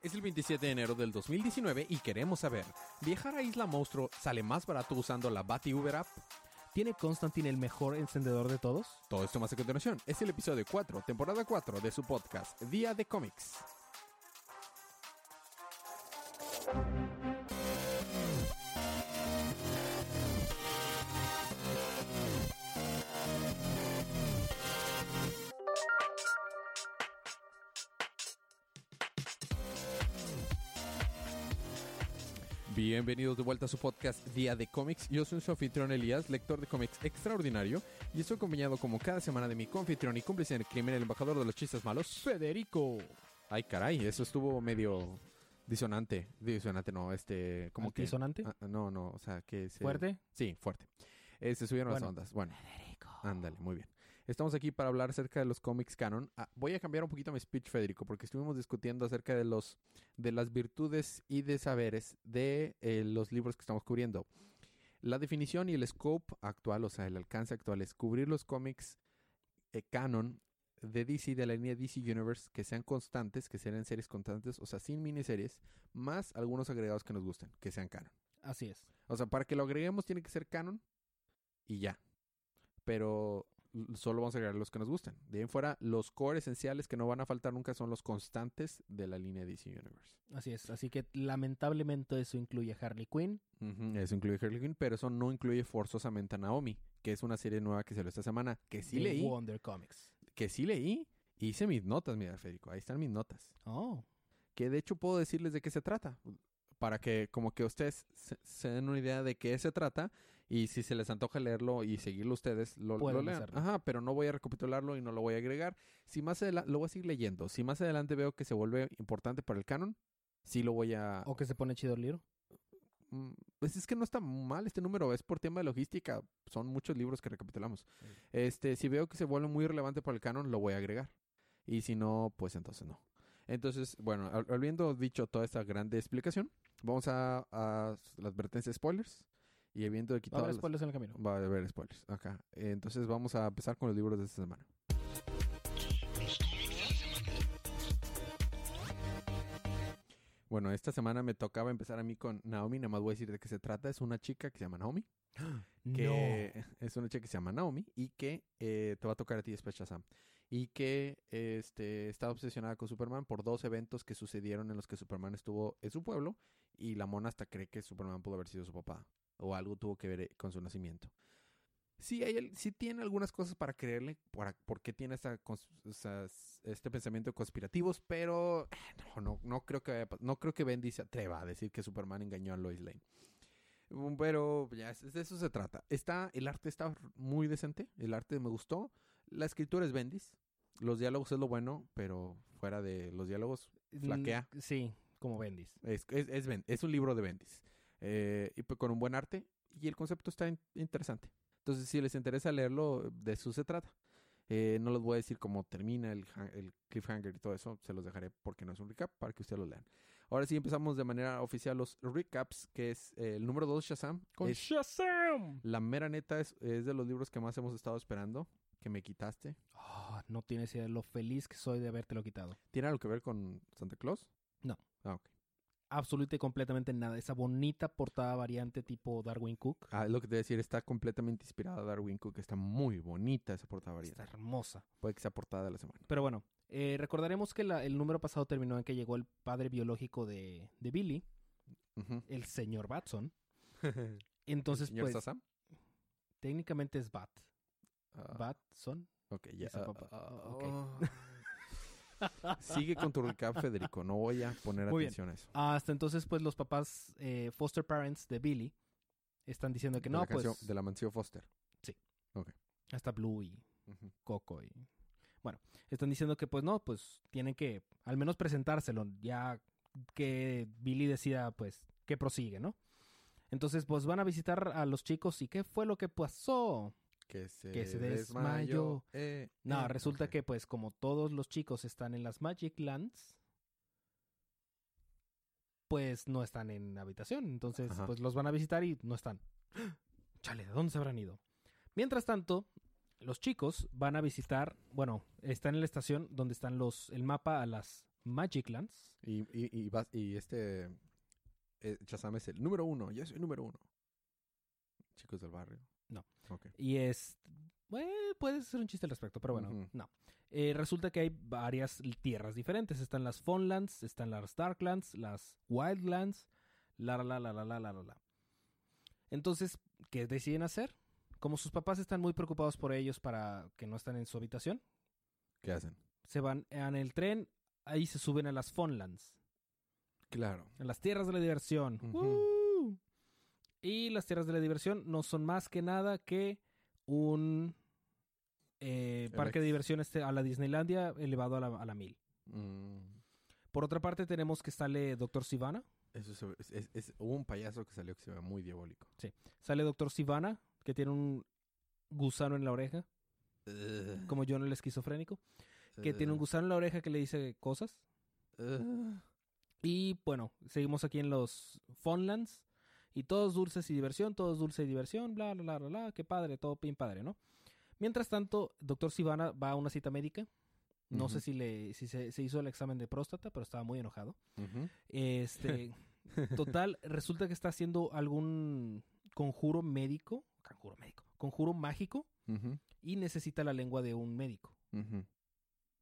Es el 27 de enero del 2019 y queremos saber, ¿viajar a Isla Monstruo sale más barato usando la Bati Uber app? ¿Tiene Constantine el mejor encendedor de todos? Todo esto más a continuación. Es el episodio 4, temporada 4 de su podcast, Día de Cómics. Bienvenidos de vuelta a su podcast Día de Cómics. Yo soy su anfitrión Elías, lector de cómics extraordinario, y estoy acompañado como cada semana de mi confitrión y cómplice en el crimen, el embajador de los chistes malos, Federico. Ay, caray, eso estuvo medio disonante. Disonante, no, este... como que ¿Antisonante? Ah, no, no, o sea, que... se- ¿Fuerte? Sí, fuerte. Eh, se subieron las ondas. Bueno. Ándale, muy bien. Estamos aquí para hablar acerca de los cómics canon. Ah, voy a cambiar un poquito mi speech, Federico, porque estuvimos discutiendo acerca de los de las virtudes y de saberes de eh, los libros que estamos cubriendo. La definición y el scope actual, o sea, el alcance actual es cubrir los cómics eh, canon de DC, de la línea DC Universe, que sean constantes, que sean series constantes, o sea, sin miniseries, más algunos agregados que nos gusten, que sean canon. Así es. O sea, para que lo agreguemos tiene que ser canon y ya. Pero solo vamos a agregar los que nos gusten. De ahí en fuera, los core esenciales que no van a faltar nunca son los constantes de la línea DC Universe. Así es. Así que lamentablemente eso incluye a Harley Quinn. Eso incluye Harley Quinn, pero eso no incluye forzosamente a Naomi, que es una serie nueva que salió esta semana, que sí de leí, Wonder Comics. que sí leí, hice mis notas, mira, Federico, ahí están mis notas. Oh. que de hecho puedo decirles de qué se trata. Para que como que ustedes se, se den una idea de qué se trata y si se les antoja leerlo y seguirlo ustedes, lo, lo lean. hacerlo. Ajá, pero no voy a recapitularlo y no lo voy a agregar. Si más adelante, lo voy a seguir leyendo. Si más adelante veo que se vuelve importante para el canon, sí lo voy a... O que se pone chido el libro. Mm, Pues es que no está mal este número, es por tema de logística. Son muchos libros que recapitulamos. Este, si veo que se vuelve muy relevante para el canon, lo voy a agregar. Y si no, pues entonces no. Entonces, bueno, hab- habiendo dicho toda esta grande explicación, vamos a, a la advertencia de spoilers. Y habiendo Va a quitado. haber las- spoilers en el camino. Va a haber spoilers. Acá. Entonces vamos a empezar con los libros de esta semana. Bueno, esta semana me tocaba empezar a mí con Naomi. Nada más voy a decir de qué se trata. Es una chica que se llama Naomi. Que es una chica que se llama Naomi y que eh, te va a tocar a ti después, Shazam. Y que este, está obsesionada con Superman por dos eventos que sucedieron en los que Superman estuvo en su pueblo y la mona hasta cree que Superman pudo haber sido su papá o algo tuvo que ver eh, con su nacimiento. Sí, hay, sí tiene algunas cosas para creerle por, por qué tiene esta, este pensamiento de conspirativos, pero eh, no, no, no creo que vaya no creo que Bendy se atreva a decir que Superman engañó a Lois Lane. Mm, Pero ya, de eso se trata. Está, el arte está muy decente, el arte me gustó. La escritura es Bendis. Los diálogos es lo bueno, pero fuera de los diálogos flaquea. Sí, como Bendis. Es, es, es, es un libro de Bendis. Eh, y pues con un buen arte. Y el concepto está in- interesante. Entonces, si les interesa leerlo, de eso se trata. Eh, no les voy a decir cómo termina el, el cliffhanger y todo eso. Se los dejaré porque no es un recap para que ustedes lo lean. Ahora sí empezamos de manera oficial los recaps, que es eh, el número 2, Shazam. Con Es- Shazam. la mera neta es, es de los libros que más hemos estado esperando. Que me quitaste. Ah, no tienes idea de lo feliz que soy de habértelo quitado. ¿Tiene algo que ver con Santa Claus? No. Ah, ok. Absolutamente y completamente nada. Esa bonita portada variante tipo Darwin Cook. Ah, es lo que te voy a decir. Está completamente inspirada a Darwin Cook. Está muy bonita esa portada variante. Está hermosa. Puede que sea portada de la semana. Pero bueno, eh, recordaremos que la- el número pasado terminó en que llegó el padre biológico de, de Billy, el señor Batson. Entonces, Señor pues, técnicamente es Bat. Ah, Batson. ok, ya. Ese ah, papá. Ok. Sigue con tu recap, Federico. No voy a poner Muy bien. atención a eso. Hasta entonces, pues, los papás eh, foster parents de Billy están diciendo que de no, la pues, canción- de la mansión Foster. hasta Blue y. Coco y... Bueno, están diciendo que pues no, pues tienen que al menos presentárselo, ya que Billy decida pues que prosigue, ¿no? Entonces pues van a visitar a los chicos y ¿qué fue lo que pasó? Que se, Que se desmayó. desmayó. Eh, No, eh, resulta que pues como todos los chicos están en las Magic Lands, pues no están en habitación, entonces Ajá. pues los van a visitar y no están. Chale, ¿de dónde se habrán ido? Mientras tanto, los chicos van a visitar, bueno, están en la estación donde están los el mapa a las Magiclands. Y, y, y, vas- y este eh, Shazam es el número uno. Yo soy el número uno. Chicos del barrio. No. Okay. Y es. Eh, bueno, puede ser un chiste al respecto, pero bueno, no. Eh, resulta que hay varias tierras diferentes. Están las Fonlands, están las Darklands, las Wildlands, la la la la la la la. Entonces, ¿qué deciden hacer? Como sus papás están muy preocupados por ellos para que no están en su habitación. ¿Qué hacen? Se van en el tren, ahí se suben a las Fonlands. Claro. En las tierras de la diversión. Y las tierras de la diversión no son más que nada que un eh, parque de ex- diversiones a la Disneylandia elevado a la, a la mil. Mm, Por otra parte tenemos que sale Doctor Sivana. eso es, es- es- hubo un payaso que salió que se ve muy diabólico. Sale Doctor Sivana, que tiene un gusano en la oreja, como John el esquizofrénico, que tiene un gusano en la oreja que le dice cosas. Uh, Y bueno, seguimos aquí en los Funlands. Y todos dulces y diversión, todos dulce y diversión, bla, bla, bla, bla, bla, qué padre, todo bien padre, ¿no? Mientras tanto, doctor Sivana va a una cita médica. No sé si, le, si se, se hizo el examen de próstata, pero estaba muy enojado. Este, total, resulta que está haciendo algún conjuro médico, conjuro médico, conjuro mágico y necesita la lengua de un médico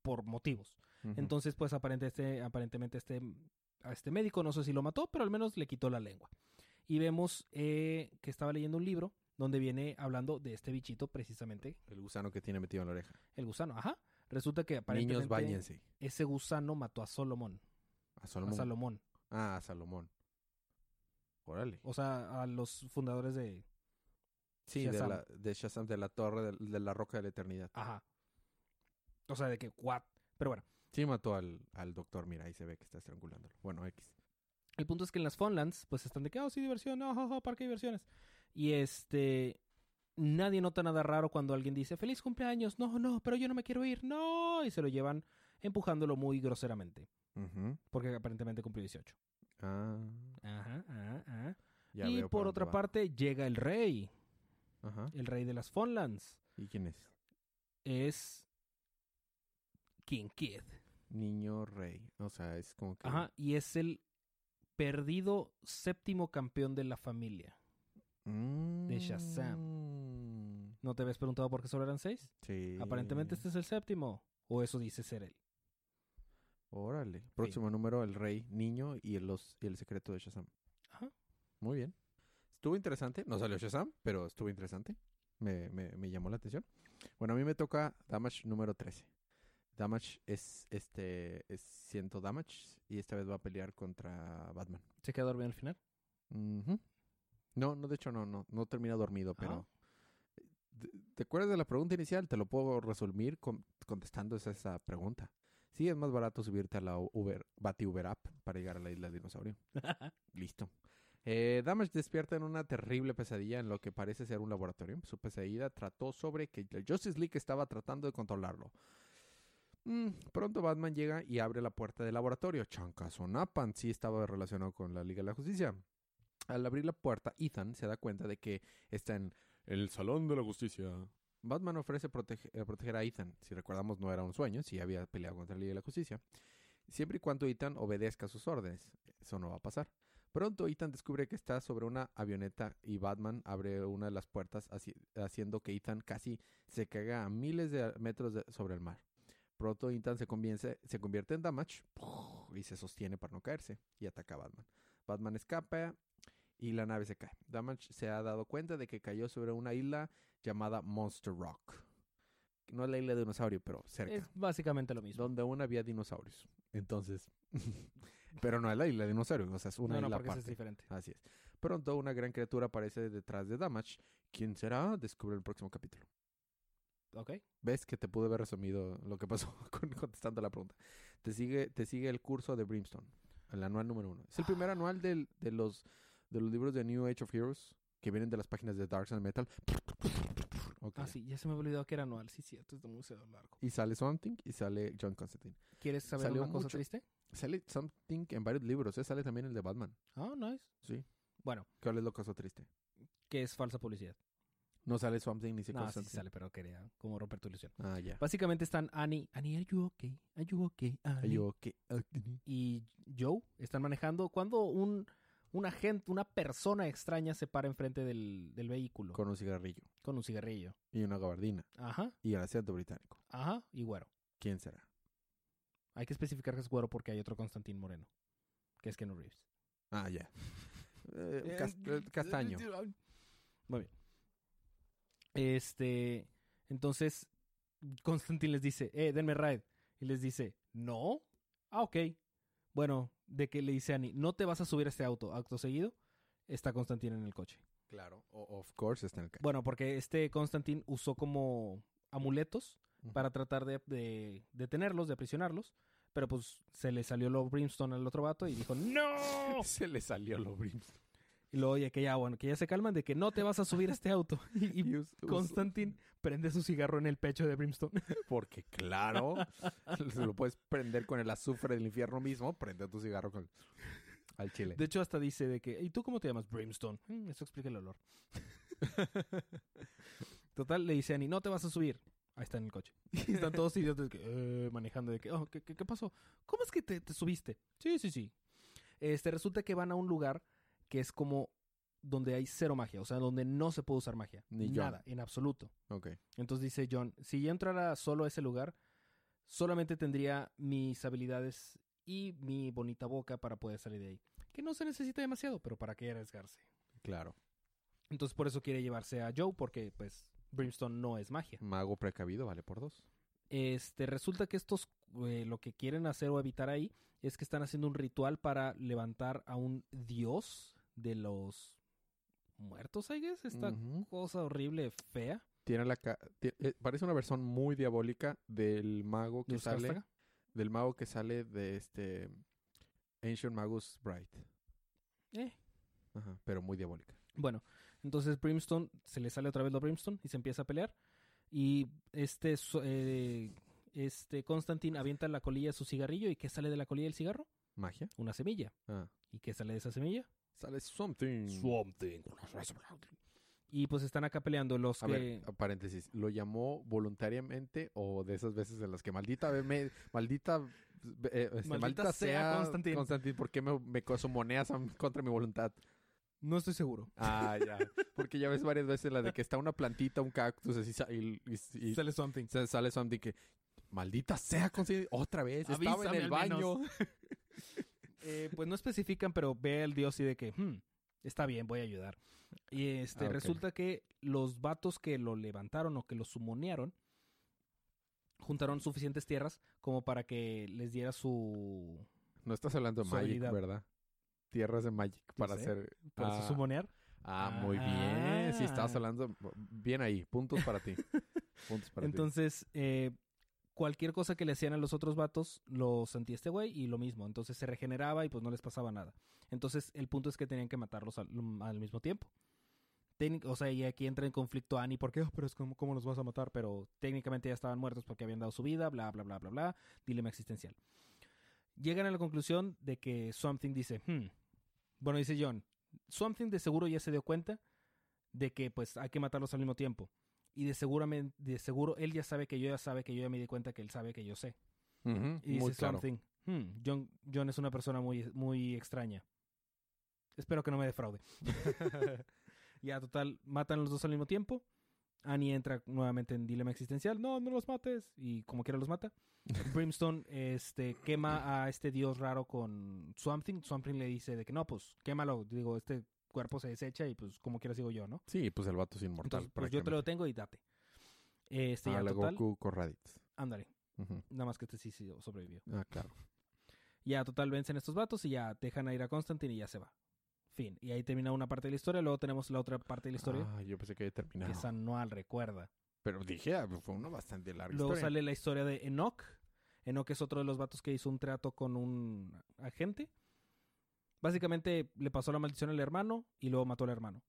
por motivos. Entonces, pues aparente este, aparentemente este, a este médico, no sé si lo mató, pero al menos le quitó la lengua. Y vemos eh, que estaba leyendo un libro donde viene hablando de este bichito precisamente, El gusano que tiene metido en la oreja. el gusano. Ajá. Resulta que aparentemente Niños, bañense. ese gusano mató a Solomón. A Salomón. A Salomón. Ah, a Salomón. Órale. O sea, a los fundadores de... Sí, de Shazam. la, de Shazam, de la torre, de, de la roca de la eternidad. Ajá. O sea, de que, what? Pero bueno, Sí mató al, al doctor, mira, ahí se ve que está estrangulándolo. Bueno, X. El punto es que en las Funlands, pues están de que, oh, sí, diversión, oh, oh, oh, parque de diversiones. Y este. Nadie nota nada raro cuando alguien dice, feliz cumpleaños, no, no, pero yo no me quiero ir, no. Y se lo llevan empujándolo muy groseramente. Ujú. Porque aparentemente cumplió 18. Ah, Ajá, ajá, ajá. ya y por otra va. parte llega el rey, Ajá. el rey de las Funlands. ¿Y quién es? Es King Kid. Niño rey. O sea, es como que... Ajá, y es el perdido séptimo campeón de la familia. de Shazam. Mm. ¿No te habías preguntado por qué solo eran seis? Sí. Aparentemente este es el séptimo. O eso dice ser él. Órale. Próximo número, el rey, niño y el, los, y el secreto de Shazam. Ajá. Muy bien. Estuvo interesante. No salió Shazam, pero estuvo interesante. Me, me, me llamó la atención. Bueno, a mí me toca Damage número 13. Damage es este es 100 damage y esta vez va a pelear contra Batman. ¿Se queda dormido al final? No, no, de hecho no, no, no termina dormido, pero... Ah. ¿Te- ¿Te acuerdas de la pregunta inicial? Te lo puedo resumir con- contestando esa, esa pregunta. Sí, es más barato subirte a la Uber, Bati Uber App para llegar a la isla del dinosaurio. Listo. Eh, Damage despierta en una terrible pesadilla en lo que parece ser un laboratorio. Su pesadilla trató sobre que la Justice League estaba tratando de controlarlo. Mm, pronto Batman llega y abre la puerta del laboratorio. Chancazonapan sí estaba relacionado con la Liga de la Justicia. Al abrir la puerta, Ethan se da cuenta de que está en el Salón de la Justicia. Batman ofrece eh, proteger a Ethan. Si recordamos, no era un sueño, si había peleado contra la Liga de la Justicia. Siempre y cuando Ethan obedezca sus órdenes. Eso no va a pasar. Pronto Ethan descubre que está sobre una avioneta y Batman abre una de las puertas haci- haciendo que Ethan casi se caiga a miles de metros sobre el mar. Pronto Ethan se convierte, se convierte en Damage y se sostiene para no caerse y ataca a Batman. Batman escapa y la nave se cae. Damage se ha dado cuenta de que cayó sobre una isla llamada Monster Rock. No es la isla de dinosaurio, pero cerca. Es básicamente lo mismo. Donde aún había dinosaurios. Entonces, pero no es la isla de dinosaurios, o sea, es una no, no, isla porque ese es aparte. diferente. Así es. Pronto una gran criatura aparece detrás de Damage. ¿Quién será? Descubre el próximo capítulo. Ok. ¿Ves que te pude haber resumido lo que pasó con- contestando la pregunta? Te sigue, te sigue el curso de Brimstone, el anual número uno. Es el primer anual del- de, los, de los libros de New Age of Heroes que vienen de las páginas de Dark and Metal. Ok. Ah, sí, ya se me olvidó que era anual. Sí, cierto, es demasiado largo. Y sale Something y sale John Constantine. ¿Quieres saber Salió una cosa mucho. triste? Sale Something en varios libros, ¿eh? Sale también el de Batman. Ah, nice. Sí. Bueno, ¿Cuál es lo caso triste? que es falsa publicidad. No sale Swamp Thing ni se No, sí sale, pero quería como romper tu ilusión. Ah, ya. Básicamente están Annie, Annie, are you okay? Are you okay? Annie? Ay, yo, ¿qué? Ah, y Joe están manejando cuando un, un agente, una persona extraña se para enfrente del, del vehículo con, Con un cigarrillo un cigarrillo. y una gabardina Ajá, y el acento británico. ajá, y güero. ¿Quién será? Hay que especificar que es güero porque hay otro Constantín Moreno, que es Ken Reeves. Ah, ya. Eh, eh, castaño. Muy bien. Este, entonces, Constantín les dice, eh, denme ride. Y les dice, no. Ah, ok. Bueno, de que le dice a Annie, no te vas a subir a este auto. Acto seguido, está Constantín en el coche. Claro. O- of course está en el ca- Bueno, porque este Constantín usó como amuletos para tratar de, de detenerlos, de aprisionarlos. Pero pues se le salió lo Brimstone al otro vato y dijo, ¡No! Se le salió lo Brimstone. Y luego, que ya, bueno, que ya se calman de que no te vas a subir a este auto. Y, Constantin prende su cigarro en el pecho de Brimstone. Porque claro, se lo puedes prender con el azufre del infierno mismo, prende tu cigarro con al chile. De hecho, hasta dice de que, ¿y tú cómo te llamas? Brimstone. "Mm, eso explica el olor. Total, le dice a Annie, no te vas a subir. Ahí está en el coche. Y están todos idiotas que, eh, manejando de que, oh, ¿qué, qué, qué pasó? ¿Cómo es que te, te subiste? Sí, sí, sí. Este, resulta que van a un lugar que es como donde hay cero magia, o sea, donde no se puede usar magia. Ni John. Nada, en absoluto. Ok. Entonces dice John, si yo entrara solo a ese lugar, solamente tendría mis habilidades y mi bonita boca para poder salir de ahí. Que no se necesita demasiado, pero ¿para qué arriesgarse? Claro. Entonces por eso quiere llevarse a Joe, porque pues Brimstone no es magia. Mago precavido vale por dos. Este, resulta que estos eh, lo que quieren hacer o evitar ahí es que están haciendo un ritual para levantar a un dios de los muertos, I guess. Esta cosa horrible, fea. Tiene la ca- eh, parece una versión muy diabólica del mago que sale del mago que sale de este Ancient Magus Bright. Eh, Ajá, pero muy diabólica. Bueno, entonces Brimstone se le sale otra vez lo Brimstone y se empieza a pelear. Y este, eh, este Constantine avienta la colilla de su cigarrillo. ¿Y qué sale de la colilla del cigarro? ¿Magia? Una semilla. Ah. ¿Y qué sale de esa semilla? Sale something. Y pues están acá peleando los A que... ver, a paréntesis, ¿lo llamó voluntariamente o de esas veces en las que maldita me, maldita eh, este, Maldita maldita, sea, Constantine. Constantine, ¿por qué me, me sumoneas a- contra mi voluntad? No estoy seguro. Ah, ya. Porque ya ves varias veces la de que está una plantita, un cactus, así, y, y- y Sale something. se sale something que, maldita sea, Constantine, otra vez, estaba en Avísame el baño. Eh, pues no especifican, pero ve al dios y de que, "Hmm, está bien, voy a ayudar. Y este, Ah, resulta que los vatos que lo levantaron o que lo sumonearon juntaron suficientes tierras como para que les diera su... No estás hablando de Magic, habilidad. ¿verdad? Tierras de Magic para sé, hacer... Para ah, su sumonear. ah, muy bien. Sí, estabas Ah. hablando... Bien ahí. Puntos para ti. Puntos para ti. Entonces, eh, cualquier cosa que le hacían a los otros vatos, lo sentía este güey y lo mismo. Entonces se regeneraba y pues no les pasaba nada. Entonces, el punto es que tenían que matarlos al, mismo tiempo. O sea, y aquí entra en conflicto Annie, porque, "Oh, pero es como, ¿cómo los vas a matar? Pero técnicamente ya estaban muertos porque habían dado su vida, bla, bla, bla, bla, bla. Dilema existencial. Llegan a la conclusión de que Something dice, "Hmm". bueno, dice John, Something de seguro ya se dio cuenta de que pues hay que matarlos al mismo tiempo. Y de seguramente, de seguro él ya sabe que yo ya sabe que yo ya me di cuenta que él sabe que yo sé. Ujú, Y dice claro. Something, "Hmm, John, John es una persona muy, muy extraña. Espero que no me defraude. ya, total, matan los dos al mismo tiempo. Annie entra nuevamente en dilema existencial. No, no los mates. Y como quiera los mata. Brimstone este, quema a este dios raro con Swamp Thing. Swamp Thing le dice de que no, pues quémalo. Digo, este cuerpo se desecha y pues como quiera sigo yo, ¿no? Sí, pues el vato es inmortal. Entonces, pues yo te lo tengo y date. Este, ya Ah, la total. Goku con Raditz. Ándale. Nada más que este sí, sí sobrevivió. Ah, claro. Ya total vencen estos vatos y ya dejan a ir a Constantine y ya se va. Fin. Y ahí termina una parte de la historia. Luego tenemos la otra parte de la historia. Ah, yo pensé que había que terminado. es anual, recuerda. Pero dije, ah, fue una bastante larga Luego historia. sale la historia de Enoch. Enoch es otro de los vatos que hizo un trato con un agente. Básicamente le pasó la maldición al hermano y luego mató al hermano.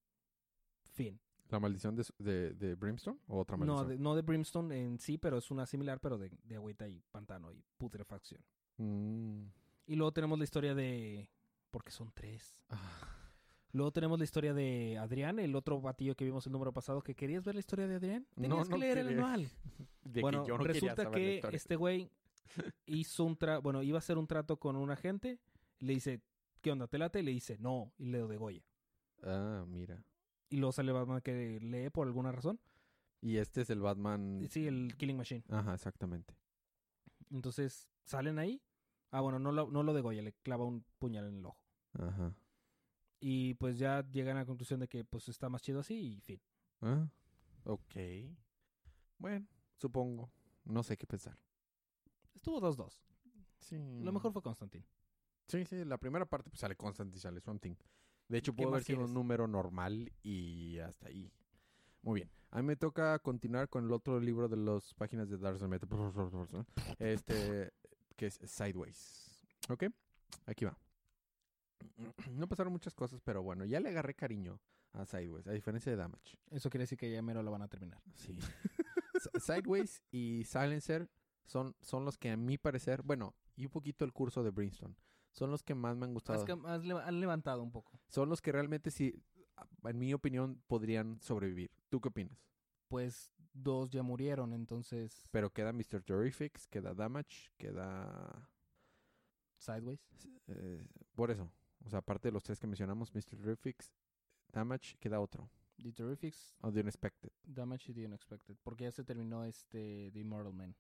Fin. ¿La maldición de, de, de Brimstone o otra No maldición? de, no de Brimstone en sí, pero es una similar, pero de, de agüita y pantano y putrefacción. Mm. Y luego tenemos la historia de... Porque son tres. Ah, Luego tenemos la historia de Adrián, el otro batillo que vimos el número pasado. que ¿Querías ver la historia de Adrián? No, Tenías no que leer el manual. De bueno, que yo no resulta que este güey hizo un tra bueno, iba a hacer un trato con un agente. Le dice, ¿qué onda? ¿Te late? Y le dice, no. Y le degolla. Ah, mira. Y luego sale Batman que lee por alguna razón. Y este es el Batman. Sí, el Killing Machine. Ajá, exactamente. Entonces, salen ahí. Ah, bueno, no lo, no lo degolla, le clava un puñal en el ojo. Ajá. Y pues ya llegan a la conclusión de que pues está más chido así y fin. Ah, ok. Bueno, supongo. No sé qué pensar. Estuvo 2-2. Sí. Lo mejor fue Constantine. Sí, sí, la primera parte pues sale Constantine y sale Swamp Thing. De hecho, ¿Qué pudo haber sido un número normal y hasta ahí. Muy bien. A mí me toca continuar con el otro libro de las páginas de Dark Metal. Este, que es Sideways. ¿Ok? Aquí va. No pasaron muchas cosas, pero bueno, ya le agarré cariño a Sideways, a diferencia de Damage. Eso quiere decir que ya mero lo van a terminar. Sí. Sideways y Silencer son, son los que a mi parecer, bueno, y un poquito el curso de Brimstone, son los que más me han gustado. Es que le- han levantado un poco. Son los que realmente sí, en mi opinión, podrían sobrevivir. ¿Tú qué opinas? Pues dos ya murieron, entonces... Pero queda Mr. Terrifics, queda Damage, queda... Sideways. eh, por eso, o sea, aparte de los tres que mencionamos, Mr. Terrifics, Damage, queda otro. The Terrifics, O The Unexpected. Damage y The Unexpected. Porque ya se terminó este The Immortal Man.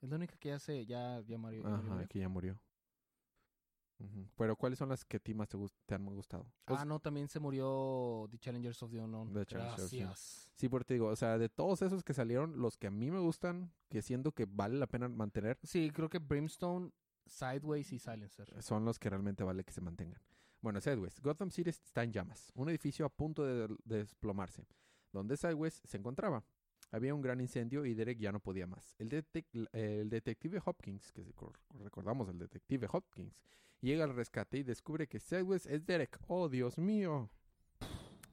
Es la única que ya se... Ya, ya murió. ya murió. Ajá, que ya murió. Pero ¿cuáles son las que a ti más te, han gustado? Ah, no, también se murió The Challengers of the Unknown. The. Gracias. Sí, porque te digo, o sea, de todos esos que salieron, los que a mí me gustan, que siento que vale la pena mantener, Sí, creo que Brimstone, Sideways y Silencer. son los que realmente vale que se mantengan. Bueno, Sideways. Gotham City está en llamas. Un edificio a punto de, de desplomarse. Donde Sideways se encontraba. Había un gran incendio y Derek ya no podía más. El, detec- el detective Hopkins, que recordamos el detective Hopkins, llega al rescate y descubre que Sideways es Derek. ¡Oh, Dios mío!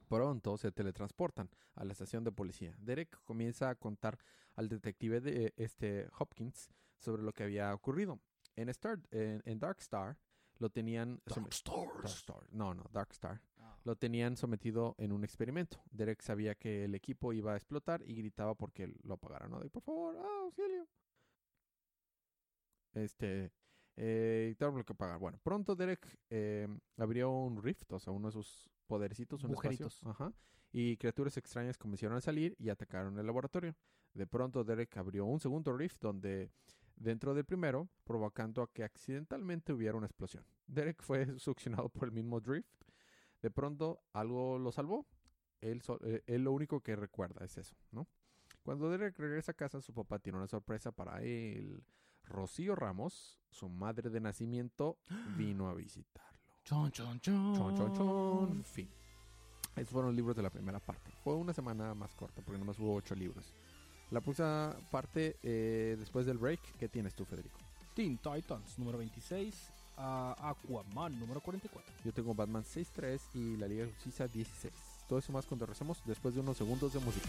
Pronto se teletransportan a la estación de policía. Derek comienza a contar al detective de este Hopkins sobre lo que había ocurrido. En, Star, en, en Dark Star lo tenían Dark Star. No, no, Dark Star. Lo tenían sometido en un experimento. Derek sabía que el equipo iba a explotar y gritaba porque lo apagaran. ¿no? De, por favor, ah, auxilio. Este, eh, lo que pagar. Bueno, pronto Derek eh, abrió un rift, o sea, uno de sus podercitos, un espacio. Ajá. Y criaturas extrañas comenzaron a salir y atacaron el laboratorio. De pronto Derek abrió un segundo rift donde dentro del primero, provocando a que accidentalmente hubiera una explosión. Derek fue succionado por el mismo drift. De pronto algo lo salvó. Él, eh, él lo único que recuerda es eso, ¿no? Cuando Derek regresa a casa, su papá tiene una sorpresa para él. Rocío Ramos, su madre de nacimiento, vino a visitarlo. Chon, chon, chon. Chon, chon, chon. Fin. Esos fueron los libros de la primera parte. Fue una semana más corta porque nomás hubo ocho libros. La próxima parte, eh, después del break, ¿qué tienes tú, Federico? Teen Titans número 26 a Aquaman número 44. Yo tengo Batman 6.3 y la Liga de Justicia 16. Todo eso más cuando regresemos después de unos segundos de música.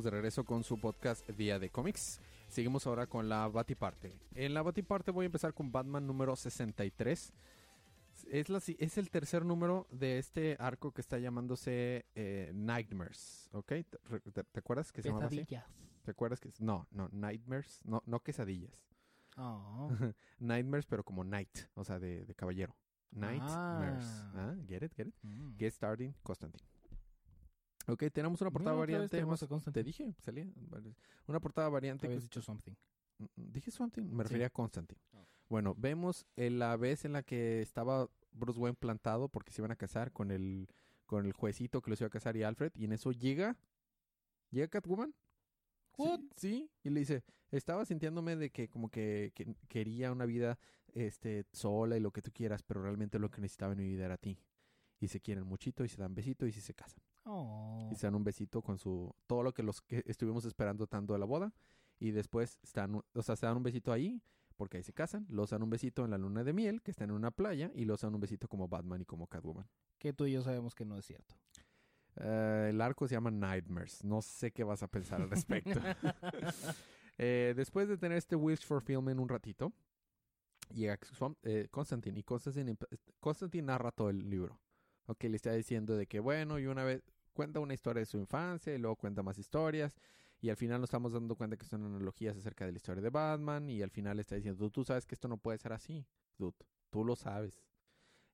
Estamos de regreso con su podcast Día de Cómics. Seguimos ahora con la Batiparte. En la Batiparte voy a empezar con Batman número 63. Es, la, es el tercer número de este arco que está llamándose eh, Nightmares. ¿Ok? ¿Te, re- te- te acuerdas que se llamaba así? ¿Te acuerdas que No, no, Nightmares. No, no quesadillas. Oh. Nightmares, pero como Knight. O sea, de, de caballero. Nightmares. Ah. Ah, get it, get it. Mm. Get starting, Constantine. Ok, tenemos una portada variante. más-. Te dije, salía. Una portada variante. Habías que- dicho something. Mm, Dije something, me Sí. refería a Constantine. Ah. Bueno, vemos la vez en la que estaba Bruce Wayne plantado porque se iban a casar con el con el juecito que los iba a casar y Alfred y en eso llega llega Catwoman. Sí, What? Sí, y le dice, estaba sintiéndome de que como que, que quería una vida este sola y lo que tú quieras, pero realmente lo que necesitaba en mi vida era a ti. Y se quieren muchito y se dan besito y sí se casan. Oh. Y se dan un besito con su... Todo lo que los que estuvimos esperando tanto de la boda. Y después están... O sea, se dan un besito ahí porque ahí se casan. Los dan un besito en la luna de miel, que están en una playa. Y los dan un besito como Batman y como Catwoman. Que tú y yo sabemos que no es cierto. Eh, el arco se llama Nightmares. No sé qué vas a pensar al respecto. Eh, después de tener este wish for film en un ratito, llega eh, Constantine y Constantine, Constantine narra todo el libro. Ok, le está diciendo de que, bueno, y una vez cuenta una historia de su infancia y luego cuenta más historias. Y al final nos estamos dando cuenta que son analogías acerca de la historia de Batman. Y al final le está diciendo, tú, sabes que esto no puede ser así, dude. Tú lo sabes.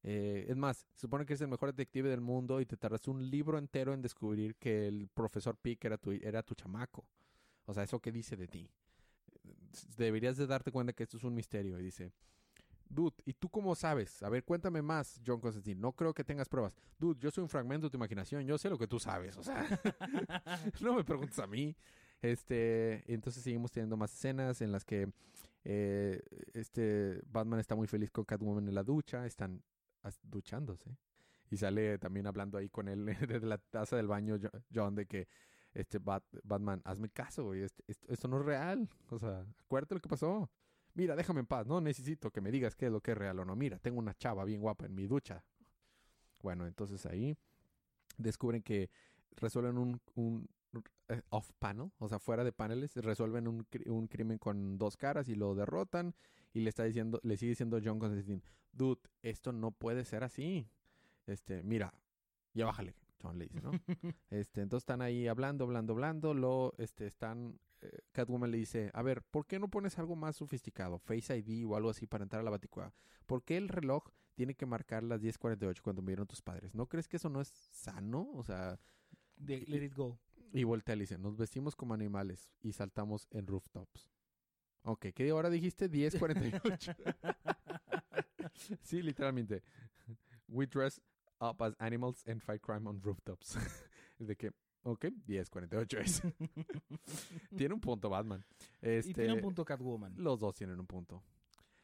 Eh, es más, se supone que eres el mejor detective del mundo y te tardaste un libro entero en descubrir que el profesor Pick era tu, era tu chamaco. O sea, ¿eso qué dice de ti? Deberías de darte cuenta que esto es un misterio. Y dice, Dude, ¿y tú cómo sabes? A ver, cuéntame más, John Constantine. No creo que tengas pruebas. Dude, yo soy un fragmento de tu imaginación. Yo sé lo que tú sabes. O sea, no me preguntes a mí. Este, entonces seguimos teniendo más escenas en las que eh, este Batman está muy feliz con Catwoman en la ducha. Están duchándose. Y sale también hablando ahí con él desde la taza del baño, Jo- John, de que este Bat- Batman, hazme caso, güey. este- esto, esto no es real. O sea, acuérdate lo que pasó. Mira, déjame en paz. No necesito que me digas qué es lo que es real o no. Mira, tengo una chava bien guapa en mi ducha. Bueno, entonces ahí descubren que resuelven un, un eh, off panel, o sea, fuera de paneles, resuelven un, un crimen con dos caras y lo derrotan y le está diciendo, le sigue diciendo John Constantine, dude, esto no puede ser así. Este, mira, ya bájale, John le dice, ¿no? este, entonces están ahí hablando, hablando, hablando, lo, este, están, eh, Catwoman le dice, a ver, ¿por qué no pones algo más sofisticado, Face ID o algo así para entrar a la baticueva? ¿Por qué el reloj tiene que marcar las 10.48 cuando murieron tus padres? ¿No crees que eso no es sano? O sea, De- let it go. y voltea y dice, nos vestimos como animales y saltamos en rooftops. Ok, ¿qué hora dijiste? 10.48. sí, literalmente. We dress up as animals and fight crime on rooftops. de que, ok, 10.48 es. tiene un punto Batman. Este, Y tiene un punto Catwoman. Los dos tienen un punto.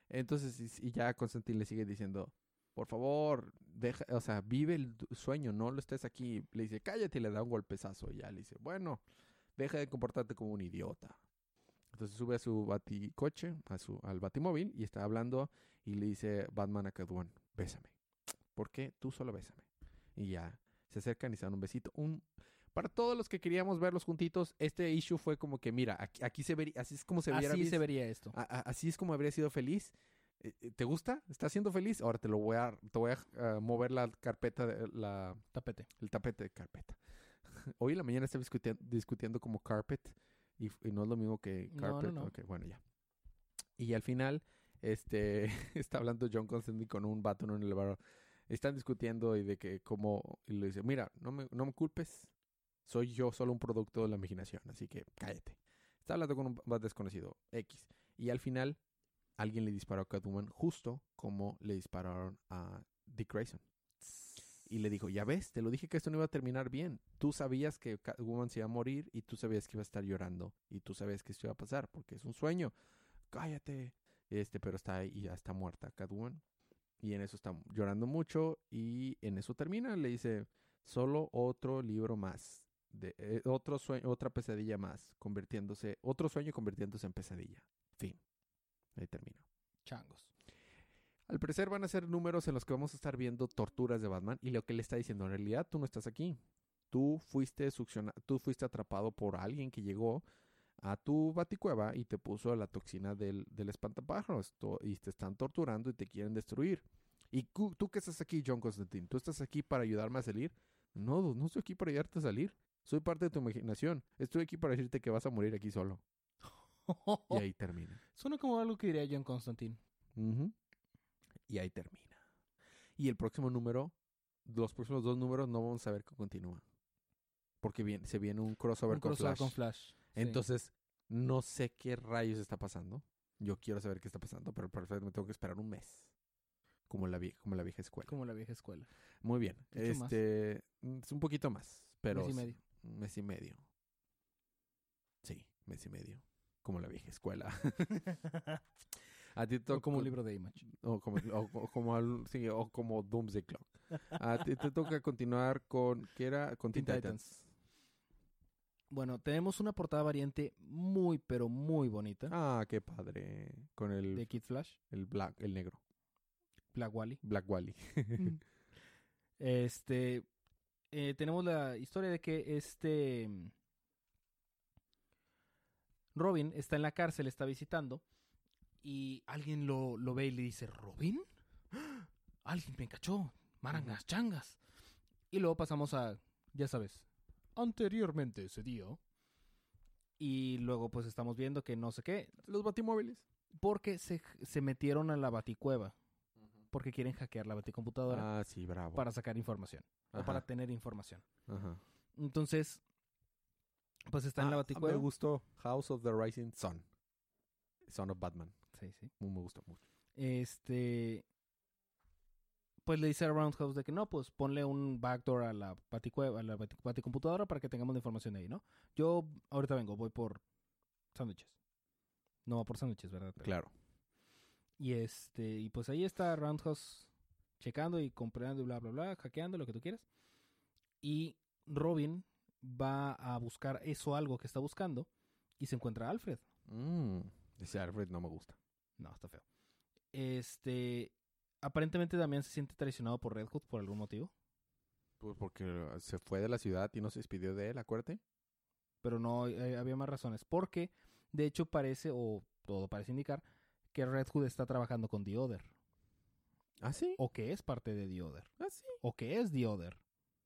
Entonces, y, ya Constantine le sigue diciendo, por favor, deja, o sea, vive el sueño, no lo estés aquí. Le dice, cállate y le da un golpezazo. Y ya le dice, bueno, deja de comportarte como un idiota. Entonces sube a su baticoche, a su, al batimóvil, y está hablando y le dice Batman a Catwoman, bésame. ¿Por qué? Tú solo bésame. Y ya, se acercan y se dan un besito. Un, para todos los que queríamos verlos juntitos, este issue fue como que, mira, aquí, aquí se vería, así es como se viera Así se vería esto. a- a- así es como habría sido feliz. Eh, eh, ¿Te gusta? ¿Estás siendo feliz? Ahora te lo voy a, te voy a ah, mover la carpeta, de- la, Tapete. el tapete de carpeta. Hoy en la mañana estaba discutiendo, discutiendo como carpet y, no es lo mismo que No, carpet. no, no. Ok, bueno, ya. Y al final, este, está hablando John Constantine con un vato en un elevador. Están discutiendo y de que como, y le dice, mira, no me, no me culpes. Soy yo solo un producto de la imaginación, así que cállate. Está hablando con un desconocido, X. Y al final, alguien le disparó a Catwoman justo como le dispararon a Dick Grayson. Y le dijo, ya ves, te lo dije que esto no iba a terminar bien. Tú sabías que Catwoman se iba a morir y tú sabías que iba a estar llorando y tú sabías que esto iba a pasar porque es un sueño. Cállate. Este, pero está ahí y ya está muerta Catwoman. Y en eso está llorando mucho y en eso termina. Le dice, solo otro libro más. De, eh, otro sueño, otra pesadilla más, convirtiéndose, otro sueño convirtiéndose en pesadilla. Fin. Ahí termina. Changos. Al parecer van a ser números en los que vamos a estar viendo torturas de Batman y lo que le está diciendo en realidad tú no estás aquí. Tú fuiste succiona- tú fuiste atrapado por alguien que llegó a tu baticueva y te puso la toxina del, del espantapájaros y te están torturando y te quieren destruir. ¿Y cu- tú qué estás aquí, John Constantine? ¿Tú estás aquí para ayudarme a salir? No, no estoy aquí para ayudarte a salir. Soy parte de tu imaginación. Estoy aquí para decirte que vas a morir aquí solo. Y ahí termina. Suena como algo que diría John Constantine. Y ahí termina. Y el próximo número, los próximos dos números no vamos a ver que continúa. Porque viene, se viene un crossover, Un con, crossover Flash. con Flash. sí. Entonces, no sé qué rayos está pasando. Yo quiero saber qué está pasando, pero para eso me tengo que esperar un mes. Como la, vie- como la vieja escuela. Como la vieja escuela. Muy bien. Mucho. Este, es un poquito más, pero Mes y medio. Un mes y medio. Sí, mes y medio. Como la vieja escuela. A ti te O como un libro de Image. O como, o- o como, al- sí, o como Doomsday Clock. A ti te toca continuar con, ¿qué era? Con Teen Teen Titans. Bueno, tenemos una portada variante muy, pero muy bonita Ah, qué padre. Con el, de Kid Flash, el black, el negro. Black Wally. Black Wally. Este, eh, tenemos la historia de que este mm, Robin está en la cárcel, está visitando y alguien lo, lo ve y le dice, ¿Robin? ¡Ah! Alguien me cachó, marangas, changas. Y luego pasamos a, ya sabes, anteriormente ese día. Y luego pues estamos viendo que no sé qué, Los batimóviles. porque se, se metieron a la baticueva, porque quieren hackear la baticomputadora Ah, sí, bravo. para sacar información, o para tener información. ajá. Entonces, pues está en la Ah, baticueva. Me gustó House of the Rising Sun. Son of Batman. Sí, sí. Muy- Me gustó mucho. Este. Pues le dice a Roundhouse de que no, pues ponle un backdoor a la baticueva, a la bati- baticomputadora para que tengamos la información ahí, ¿no? Yo ahorita vengo, voy por sándwiches. No va por sándwiches, ¿verdad? Pero- Claro. Y este, y pues ahí está Roundhouse checando y comprando y bla, bla, bla, hackeando lo que tú quieras. Y Robin va a buscar eso algo que está buscando y se encuentra a Alfred. Mm, ese Alfred no me gusta. No, está feo. Este, aparentemente Damián se siente traicionado por Red Hood por algún motivo, Pues porque se fue de la ciudad y no se despidió de él, acuérdate. pero no eh, había más razones. Porque, de hecho, parece, o todo parece indicar, que Red Hood está trabajando con The Other. ¿Ah, sí? O que es parte de The Other. ¿Ah, sí? O que es The Other,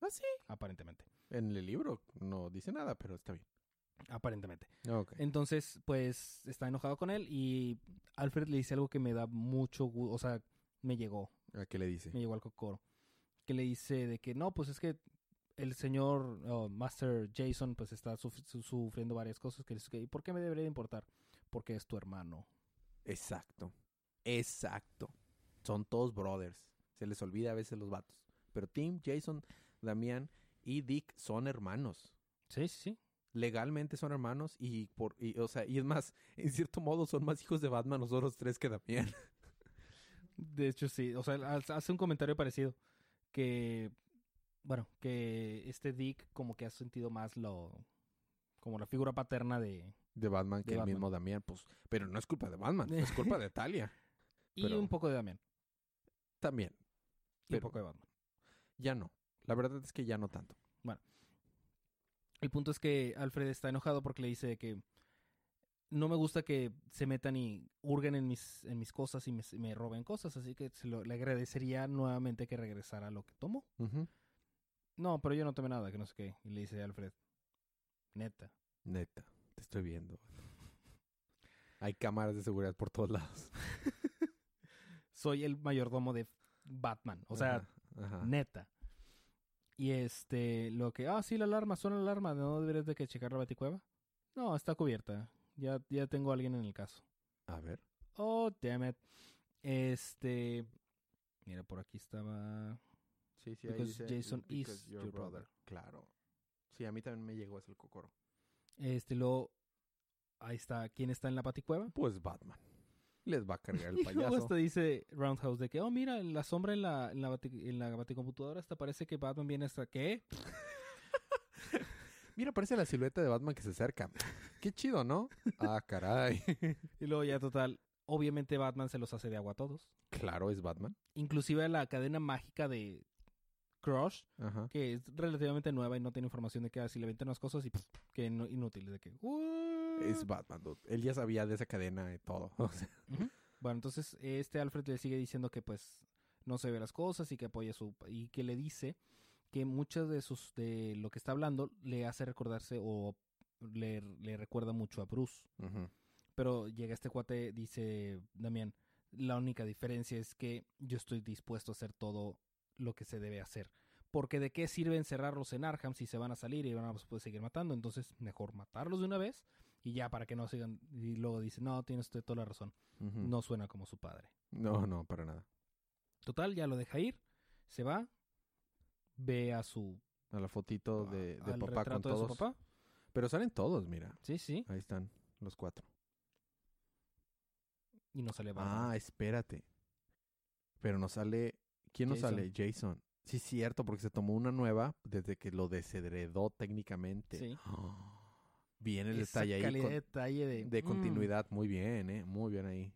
¿Ah, sí? aparentemente. En el libro no dice nada, pero está bien. Aparentemente. Entonces, pues, está enojado con él y Alfred le dice algo que me da mucho gusto, o sea, me llegó, ¿A qué le dice? me llegó al cocoro. Que le dice de que no, pues es que el señor oh, Master Jason pues está suf- su- sufriendo varias cosas que dice ¿y por qué me debería de importar? Porque es tu hermano. Exacto. Exacto. Son todos brothers. Se les olvida a veces los vatos. Pero Tim, Jason, Damián y Dick son hermanos. Sí, sí, sí. Legalmente son hermanos y por y, o sea, y es más, en cierto modo son más hijos de Batman nosotros tres que Damián. De hecho, sí. O sea, ha- hace un comentario parecido. Que, bueno, que este Dick como que ha sentido más lo... Como la figura paterna de... De Batman que De el Batman. mismo Damián, pues, pero no es culpa de Batman, es culpa de Talia Y Pero- un poco de Damián. también. Y un poco de Batman. Ya no. La verdad es que ya no tanto. El punto es que Alfred está enojado porque le dice que no me gusta que se metan y hurguen en mis, en mis cosas y me, me roben cosas, así que se lo, le agradecería nuevamente que regresara a lo que tomó. No, pero yo no tomé nada, que no sé qué. Y le dice Alfred, neta. Neta, estoy viendo. Hay cámaras de seguridad por todos lados. Soy el mayordomo de Batman, o sea, Ajá, ajá. neta. Y este, lo que, ah, sí, la alarma, suena la alarma, ¿no deberías de que checar la baticueva? No, está cubierta. Ya, ya tengo a alguien en el caso. A ver. Oh, damn it. Este. Mira, por aquí estaba. Sí, sí, ahí Because dice, Jason "Because is your brother". Claro. Sí, a mí también me llegó ese el cocoro. Este, luego. Ahí está. ¿Quién está en la paticueva? Pues Batman. Les va a cargar el Y luego payaso. hasta dice Roundhouse de que, oh, mira, la sombra en la, en la, bati- en la baticomputadora hasta parece que Batman viene hasta. ¿Qué? Mira, parece la silueta de Batman que se acerca. Qué chido, ¿no? Ah, caray. Y luego ya total. Obviamente Batman se los hace de agua a todos. claro, es Batman. Inclusive la cadena mágica de Crush, Ajá. que es relativamente nueva y no tiene información de que así le venden las cosas y pff, que no- inútil. De que. Es Batman, dude. Él ya sabía de esa cadena y todo. O sea, Ujú. Bueno, entonces este Alfred le sigue diciendo que pues no se ve las cosas y que apoya su y que le dice que muchas de sus de lo que está hablando le hace recordarse o le, le recuerda mucho a Bruce. Pero llega este cuate, dice Damián, la única diferencia es que yo estoy dispuesto a hacer todo lo que se debe hacer. Porque de qué sirve encerrarlos en Arkham si se van a salir y van a pues, seguir matando. Entonces, mejor matarlos de una vez y ya para que no sigan. Y luego dice, no, tiene usted toda la razón. No suena como su padre. No, no, para nada. Total, ya lo deja ir, se va, ve a su A la fotito de, de al papá con de todos. su papá. Pero salen todos, mira. Sí, sí. Ahí están los cuatro. Y no sale Batman. Ah, espérate. Pero no sale. ¿Quién no Jason. sale? Jason. Sí, cierto, porque se tomó una nueva desde que lo desheredó técnicamente. Sí. Bien el Esa detalle ahí. con- de detalle de... de mm. continuidad. Muy bien, ¿eh? Muy bien ahí.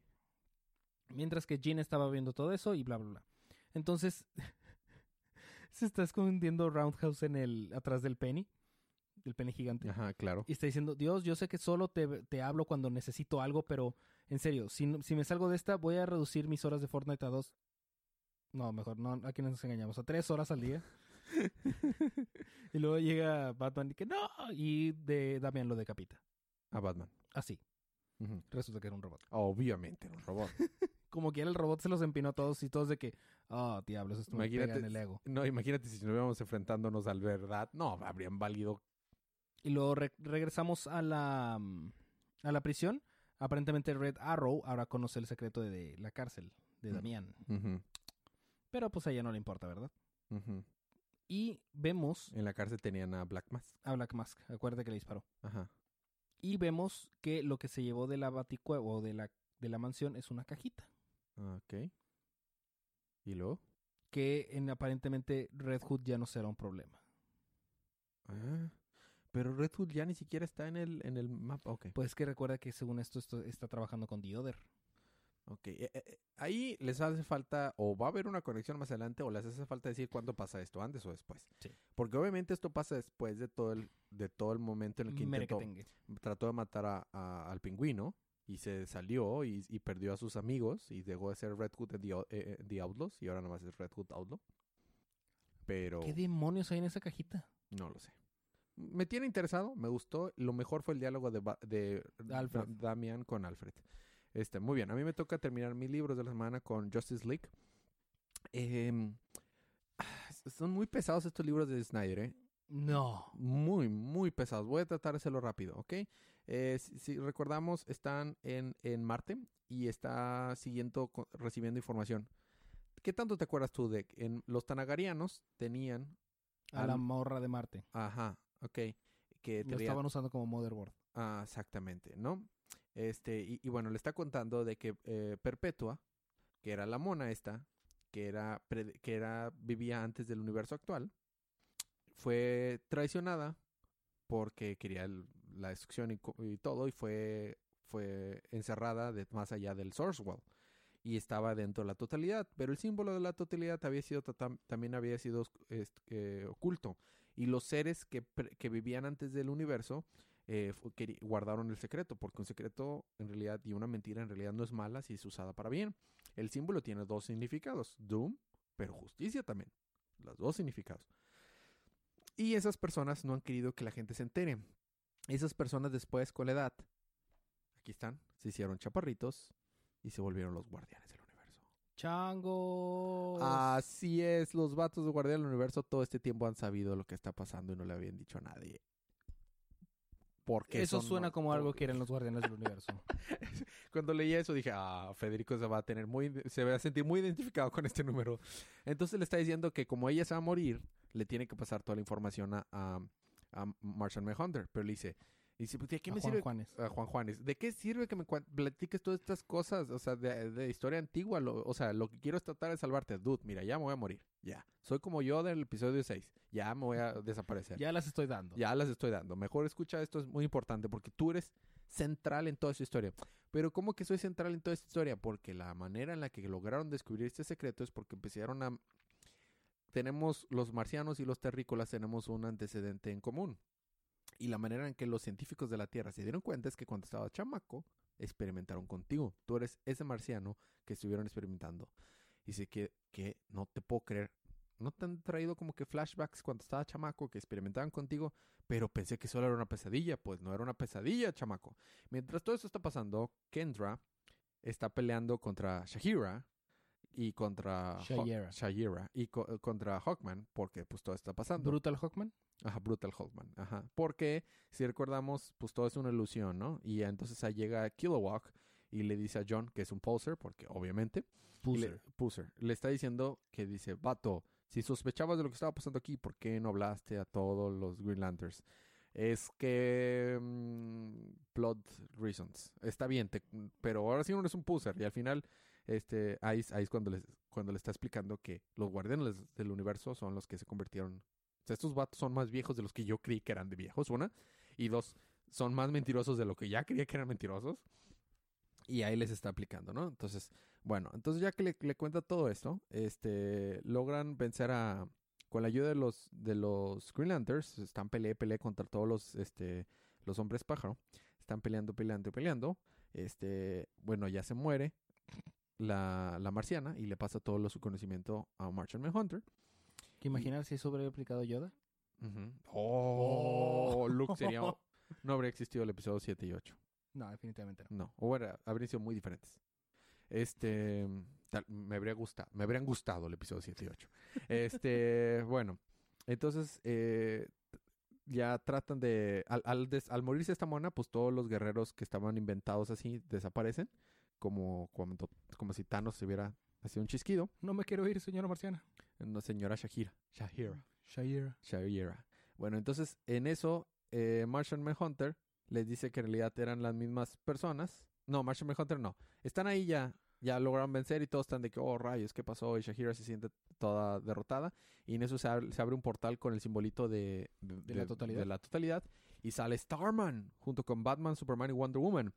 Mientras que Jean estaba viendo todo eso y bla, bla, bla. Entonces, se está escondiendo Roundhouse en el, atrás del Penny, del Penny gigante. Ajá, claro. Y está diciendo, Dios, yo sé que solo te, te hablo cuando necesito algo, pero en serio, si, si me salgo de esta, voy a reducir mis horas de Fortnite a dos. No, mejor, no, aquí nos engañamos, a tres horas al día. y luego llega Batman y que no, y de Damian lo decapita. A Batman. Así, resulta que era un robot. Obviamente, era un robot. Como quiera, el robot se los empinó a todos y todos de que, oh, diablos, esto me pega Imagínate- en el ego. no, imagínate si nos hubiéramos enfrentándonos al verdad. No, habrían valido. Y luego re- regresamos a la, mm, a la prisión. Aparentemente Red Arrow ahora conoce el secreto de, de la cárcel de. Damián. Pero pues a ella no le importa, ¿verdad? Y vemos En la cárcel tenían a Black Mask. a Black Mask, acuérdate que le disparó. Ajá. Y vemos que lo que se llevó de la baticueva o de la, de la mansión es una cajita. Ok. ¿Y luego? Que en, aparentemente Red Hood ya no será un problema. Ah, pero Red Hood ya ni siquiera está en el, en el mapa. Ok. Pues que recuerda que según esto, esto está trabajando con Other. Ok. Eh, eh, eh, ahí les hace falta, o va a haber una conexión más adelante, o les hace falta decir cuándo pasa esto, antes o después. Sí. Porque obviamente esto pasa después de todo el, de todo el momento en el que intentó, trató de matar a, a- al pingüino y se salió y, y perdió a sus amigos y dejó de ser Red Hood de The, Out- eh, eh, The Outlaws y ahora nada más es Red Hood Outlaw. Pero ¿Qué demonios hay en esa cajita? no lo sé. Me tiene interesado, me gustó. Lo mejor fue el diálogo de, de Alfred. Damian con Alfred. Este, muy bien. A mí me toca terminar mis libros de la semana con Justice League. Em, son muy pesados estos libros de Snyder, ¿eh? No. Muy, muy pesados. Voy a tratar de hacerlo rápido, ¿ok? Eh, si, si recordamos, están en, en Marte y está siguiendo, recibiendo información. ¿Qué tanto te acuerdas tú de que en los Tanagarianos tenían, A la morra de Marte. ajá, ok, que Lo estaban usando como motherboard. Ah, exactamente, ¿no? Este, y, bueno, le está contando de que eh, Perpetua, que era la mona esta, que era, que era, vivía antes del universo actual, fue traicionada porque quería la destrucción y, todo, y fue, fue encerrada más allá del Source Wall. Y estaba dentro de la totalidad, pero el símbolo de la totalidad había sido también había sido oculto. Y los seres que, que vivían antes del universo eh, guardaron el secreto, porque un secreto en realidad y una mentira en realidad no es mala si es usada para bien. El símbolo tiene dos significados, doom, pero justicia también, los dos significados. Y esas personas no han querido que la gente se entere. Esas personas después, con la edad, aquí están, se hicieron chaparritos y se volvieron los guardianes del universo. ¡Changos! Así es, los vatos de Guardián del Universo todo este tiempo han sabido lo que está pasando y no le habían dicho a nadie. Porque Eso son suena como algo que eran los guardianes del universo. Cuando leí eso dije, ah, Federico se va a tener muy, se va a sentir muy identificado con este número. Entonces le está diciendo que como ella se va a morir, le tiene que pasar toda la información a, a, a Martian Manhunter. Pero le dice, dice, "Pues, ¿de qué A me Juan sirve? Juanes. a Juan Juanes, ¿de qué sirve que me platiques todas estas cosas? O sea, de, de historia antigua. lo- o sea, lo que quiero es tratar de salvarte. Dude, mira, ya me voy a morir. Ya. Soy como yo del episodio 6. Ya me voy a desaparecer. Ya las estoy dando. Ya las estoy dando. Mejor escucha esto, es muy importante porque tú eres central en toda esta historia. Pero ¿cómo que soy central en toda esta historia? Porque la manera en la que lograron descubrir este secreto es porque empezaron a... Tenemos los marcianos y los terrícolas, tenemos un antecedente en común. Y la manera en que los científicos de la Tierra se dieron cuenta es que cuando estaba chamaco, experimentaron contigo. Tú eres ese marciano que estuvieron experimentando. Sé que, que no te puedo creer. ¿No te han traído como que flashbacks cuando estaba chamaco que experimentaban contigo? Pero pensé que solo era una pesadilla. Pues no era una pesadilla, chamaco. Mientras todo esto está pasando, Kendra está peleando contra Shahira y contra Shayera. Shayera y co- contra Hawkman porque pues todo está pasando. Brutal Hawkman. Ajá, Brutal Hawkman. Ajá. Porque si recordamos, pues todo es una ilusión, ¿no? Y entonces ahí llega Kilowog y le dice a John que es un poser, porque obviamente. Le, Puser. Puser. Le está diciendo que dice, vato, si sospechabas de lo que estaba pasando aquí, ¿por qué no hablaste a todos los Green Lanterns? es que mm, plot reasons. Está bien, te- pero ahora sí uno es un puser y al final este ahí, es- ahí es cuando les cuando le está explicando que los guardianes del universo son los que se convirtieron. O sea, estos vatos son más viejos de los que yo creí que eran de viejos, una, y dos, son más mentirosos de lo que ya creía que eran mentirosos. Y ahí les está aplicando, ¿no? Entonces, bueno, entonces ya que le, le cuenta todo esto, este, logran vencer a, con la ayuda de los, de los Green Lanterns, están peleé, peleé contra todos los, este, los hombres pájaro, están peleando, peleando, peleando, este, bueno, ya se muere la, la marciana y le pasa todo lo, su conocimiento a Martian Manhunter. ¿Qué imaginas si eso hubiera aplicado Yoda? Oh, Luke sería, no habría existido el episodio 7 y 8. No, definitivamente no. No, o era- habrían sido muy diferentes. Este, tal- me habría gustado, me habrían gustado el episodio 7 y 8. Este, bueno, entonces eh, ya tratan de, al, al, des- al morirse esta mona, pues todos los guerreros que estaban inventados así desaparecen, como como si Thanos se hubiera hacido un chisquido. No me quiero ir, señora marciana. Una señora Shahira. Shahira. Shaira. Shahira. Bueno, entonces en eso, eh, Martian Manhunter les dice que en realidad eran las mismas personas. No, Martian Manhunter no. Están ahí ya, ya lograron vencer y todos están de que, oh rayos, ¿qué pasó? Y Shahira se siente toda derrotada. Y en eso se abre, se abre un portal con el simbolito de, De la totalidad. de la totalidad. Y sale Starman junto con Batman, Superman y Wonder Woman.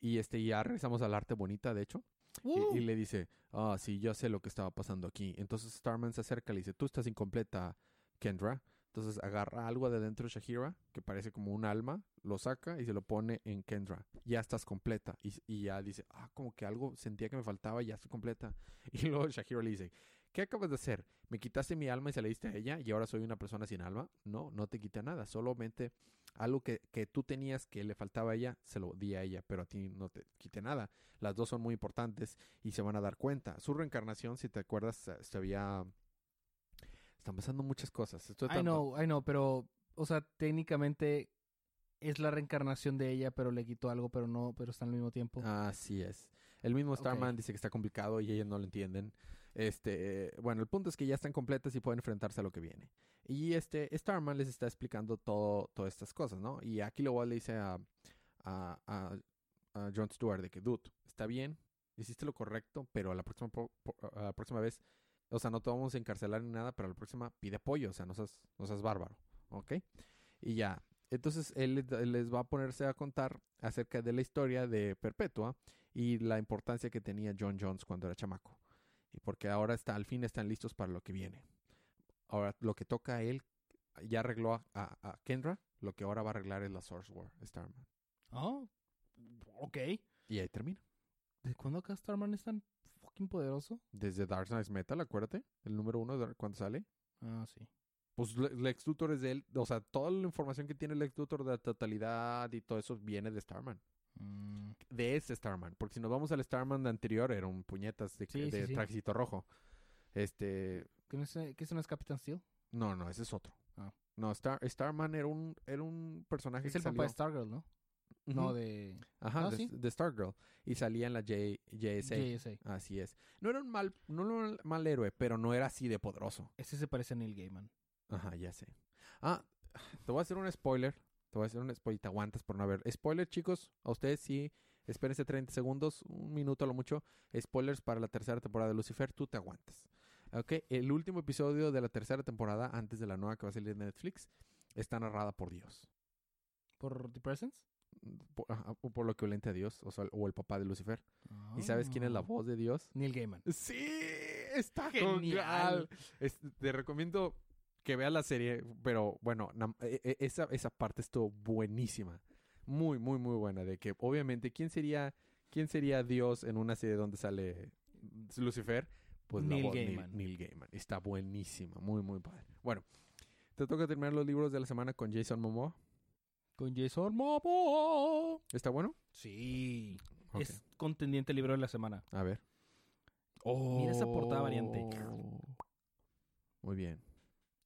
Y este ya regresamos al arte bonita, de hecho. Y, y le dice, ah, sí, yo sé lo que estaba pasando aquí. Entonces Starman se acerca y le dice, tú estás incompleta, Kendra. Entonces agarra algo de dentro de Shahira, que parece como un alma, lo saca y se lo pone en Kendra. Ya estás completa. Y, ya dice, ah, como que algo sentía que me faltaba y ya estoy completa. Y luego Shahira le dice, ¿qué acabas de hacer? ¿Me quitaste mi alma y se la diste a ella y ahora soy una persona sin alma? No, no te quité nada. Solamente algo que, que tú tenías que le faltaba a ella, se lo di a ella, pero a ti no te quité nada. Las dos son muy importantes y se van a dar cuenta. Su reencarnación, si te acuerdas, se había... Están pasando muchas cosas. I know, I know, pero, o sea, técnicamente es la reencarnación de ella, pero le quitó algo, pero no, pero está al mismo tiempo. Así es. El mismo. Starman dice que está complicado y ellos no lo entienden. Este, bueno, el punto es que ya están completas y pueden enfrentarse a lo que viene. Y este Starman les está explicando todo, todas estas cosas, ¿no? Y aquí luego le dice a, a, a, a Jon Stewart de que, dude, está bien, hiciste lo correcto, pero a la próxima, po- po- a la próxima vez, o sea, no te vamos a encarcelar ni nada, pero la próxima pide apoyo, o sea, no seas, no seas bárbaro, ¿ok? Y ya, entonces él les- él les va a ponerse a contar acerca de la historia de Perpetua y la importancia que tenía John Jones cuando era chamaco. Y porque ahora está, al fin están listos para lo que viene. Ahora, lo que toca a él, ya arregló a, a- a Kendra, lo que ahora va a arreglar es la Source War, Starman. Oh, ok. Y ahí termina. ¿De cuándo acá Starman es tan fucking poderoso? Desde Dark Knight Metal, acuérdate, el número uno de cuando sale. Ah, sí. Pues Le- Lex Luthor es de él, o sea, toda la información que tiene Lex Luthor de la totalidad y todo eso viene de Starman. Mm, de ese Starman. Porque si nos vamos al Starman anterior, era un puñetas de, Sí, de trajecito rojo. Este. ¿qué, no es, ¿Qué no es Capitán Steel? No, no, ese es otro. Ah. No, Star, Starman era un, era un personaje Es que el papá de Stargirl, ¿no? No, de Ajá, Ah, de, sí. de Stargirl. Y salía en la J, JSA. JSA. Así es. No era un mal, no era un mal héroe, pero no era así de poderoso. Ese se parece a Neil Gaiman. Ajá, ya sé. Ah, te voy a hacer un spoiler. Te voy a hacer un spoiler. Te aguantas por no ver. Spoiler, chicos. A ustedes sí. Espérense 30 segundos, un minuto a lo mucho. Spoilers para la tercera temporada de Lucifer. Tú te aguantas. Ok, el último episodio de la tercera temporada, antes de la nueva que va a salir de Netflix, está narrada por Dios. ¿Por The Presence? Por, por lo que olente a Dios, o, sea, o el papá de Lucifer. ¿Y sabes quién es la Ah. voz de Dios? Neil Gaiman. Sí, está Genial. Es- te recomiendo que veas la serie, pero bueno, e- e- esa, esa parte estuvo buenísima. Muy, muy, muy buena. De que obviamente, ¿quién sería, quién sería Dios en una serie donde sale Lucifer? Pues la Neil voz- Gaiman. Neil Gaiman. Está buenísima, muy, muy padre. Bueno, te toca terminar los libros de la semana con Jason Momoa. Con Jason Momoa. ¿Está bueno? Sí. Es contendiente libro de la semana. A ver. Mira esa portada variante. Oh. Muy bien.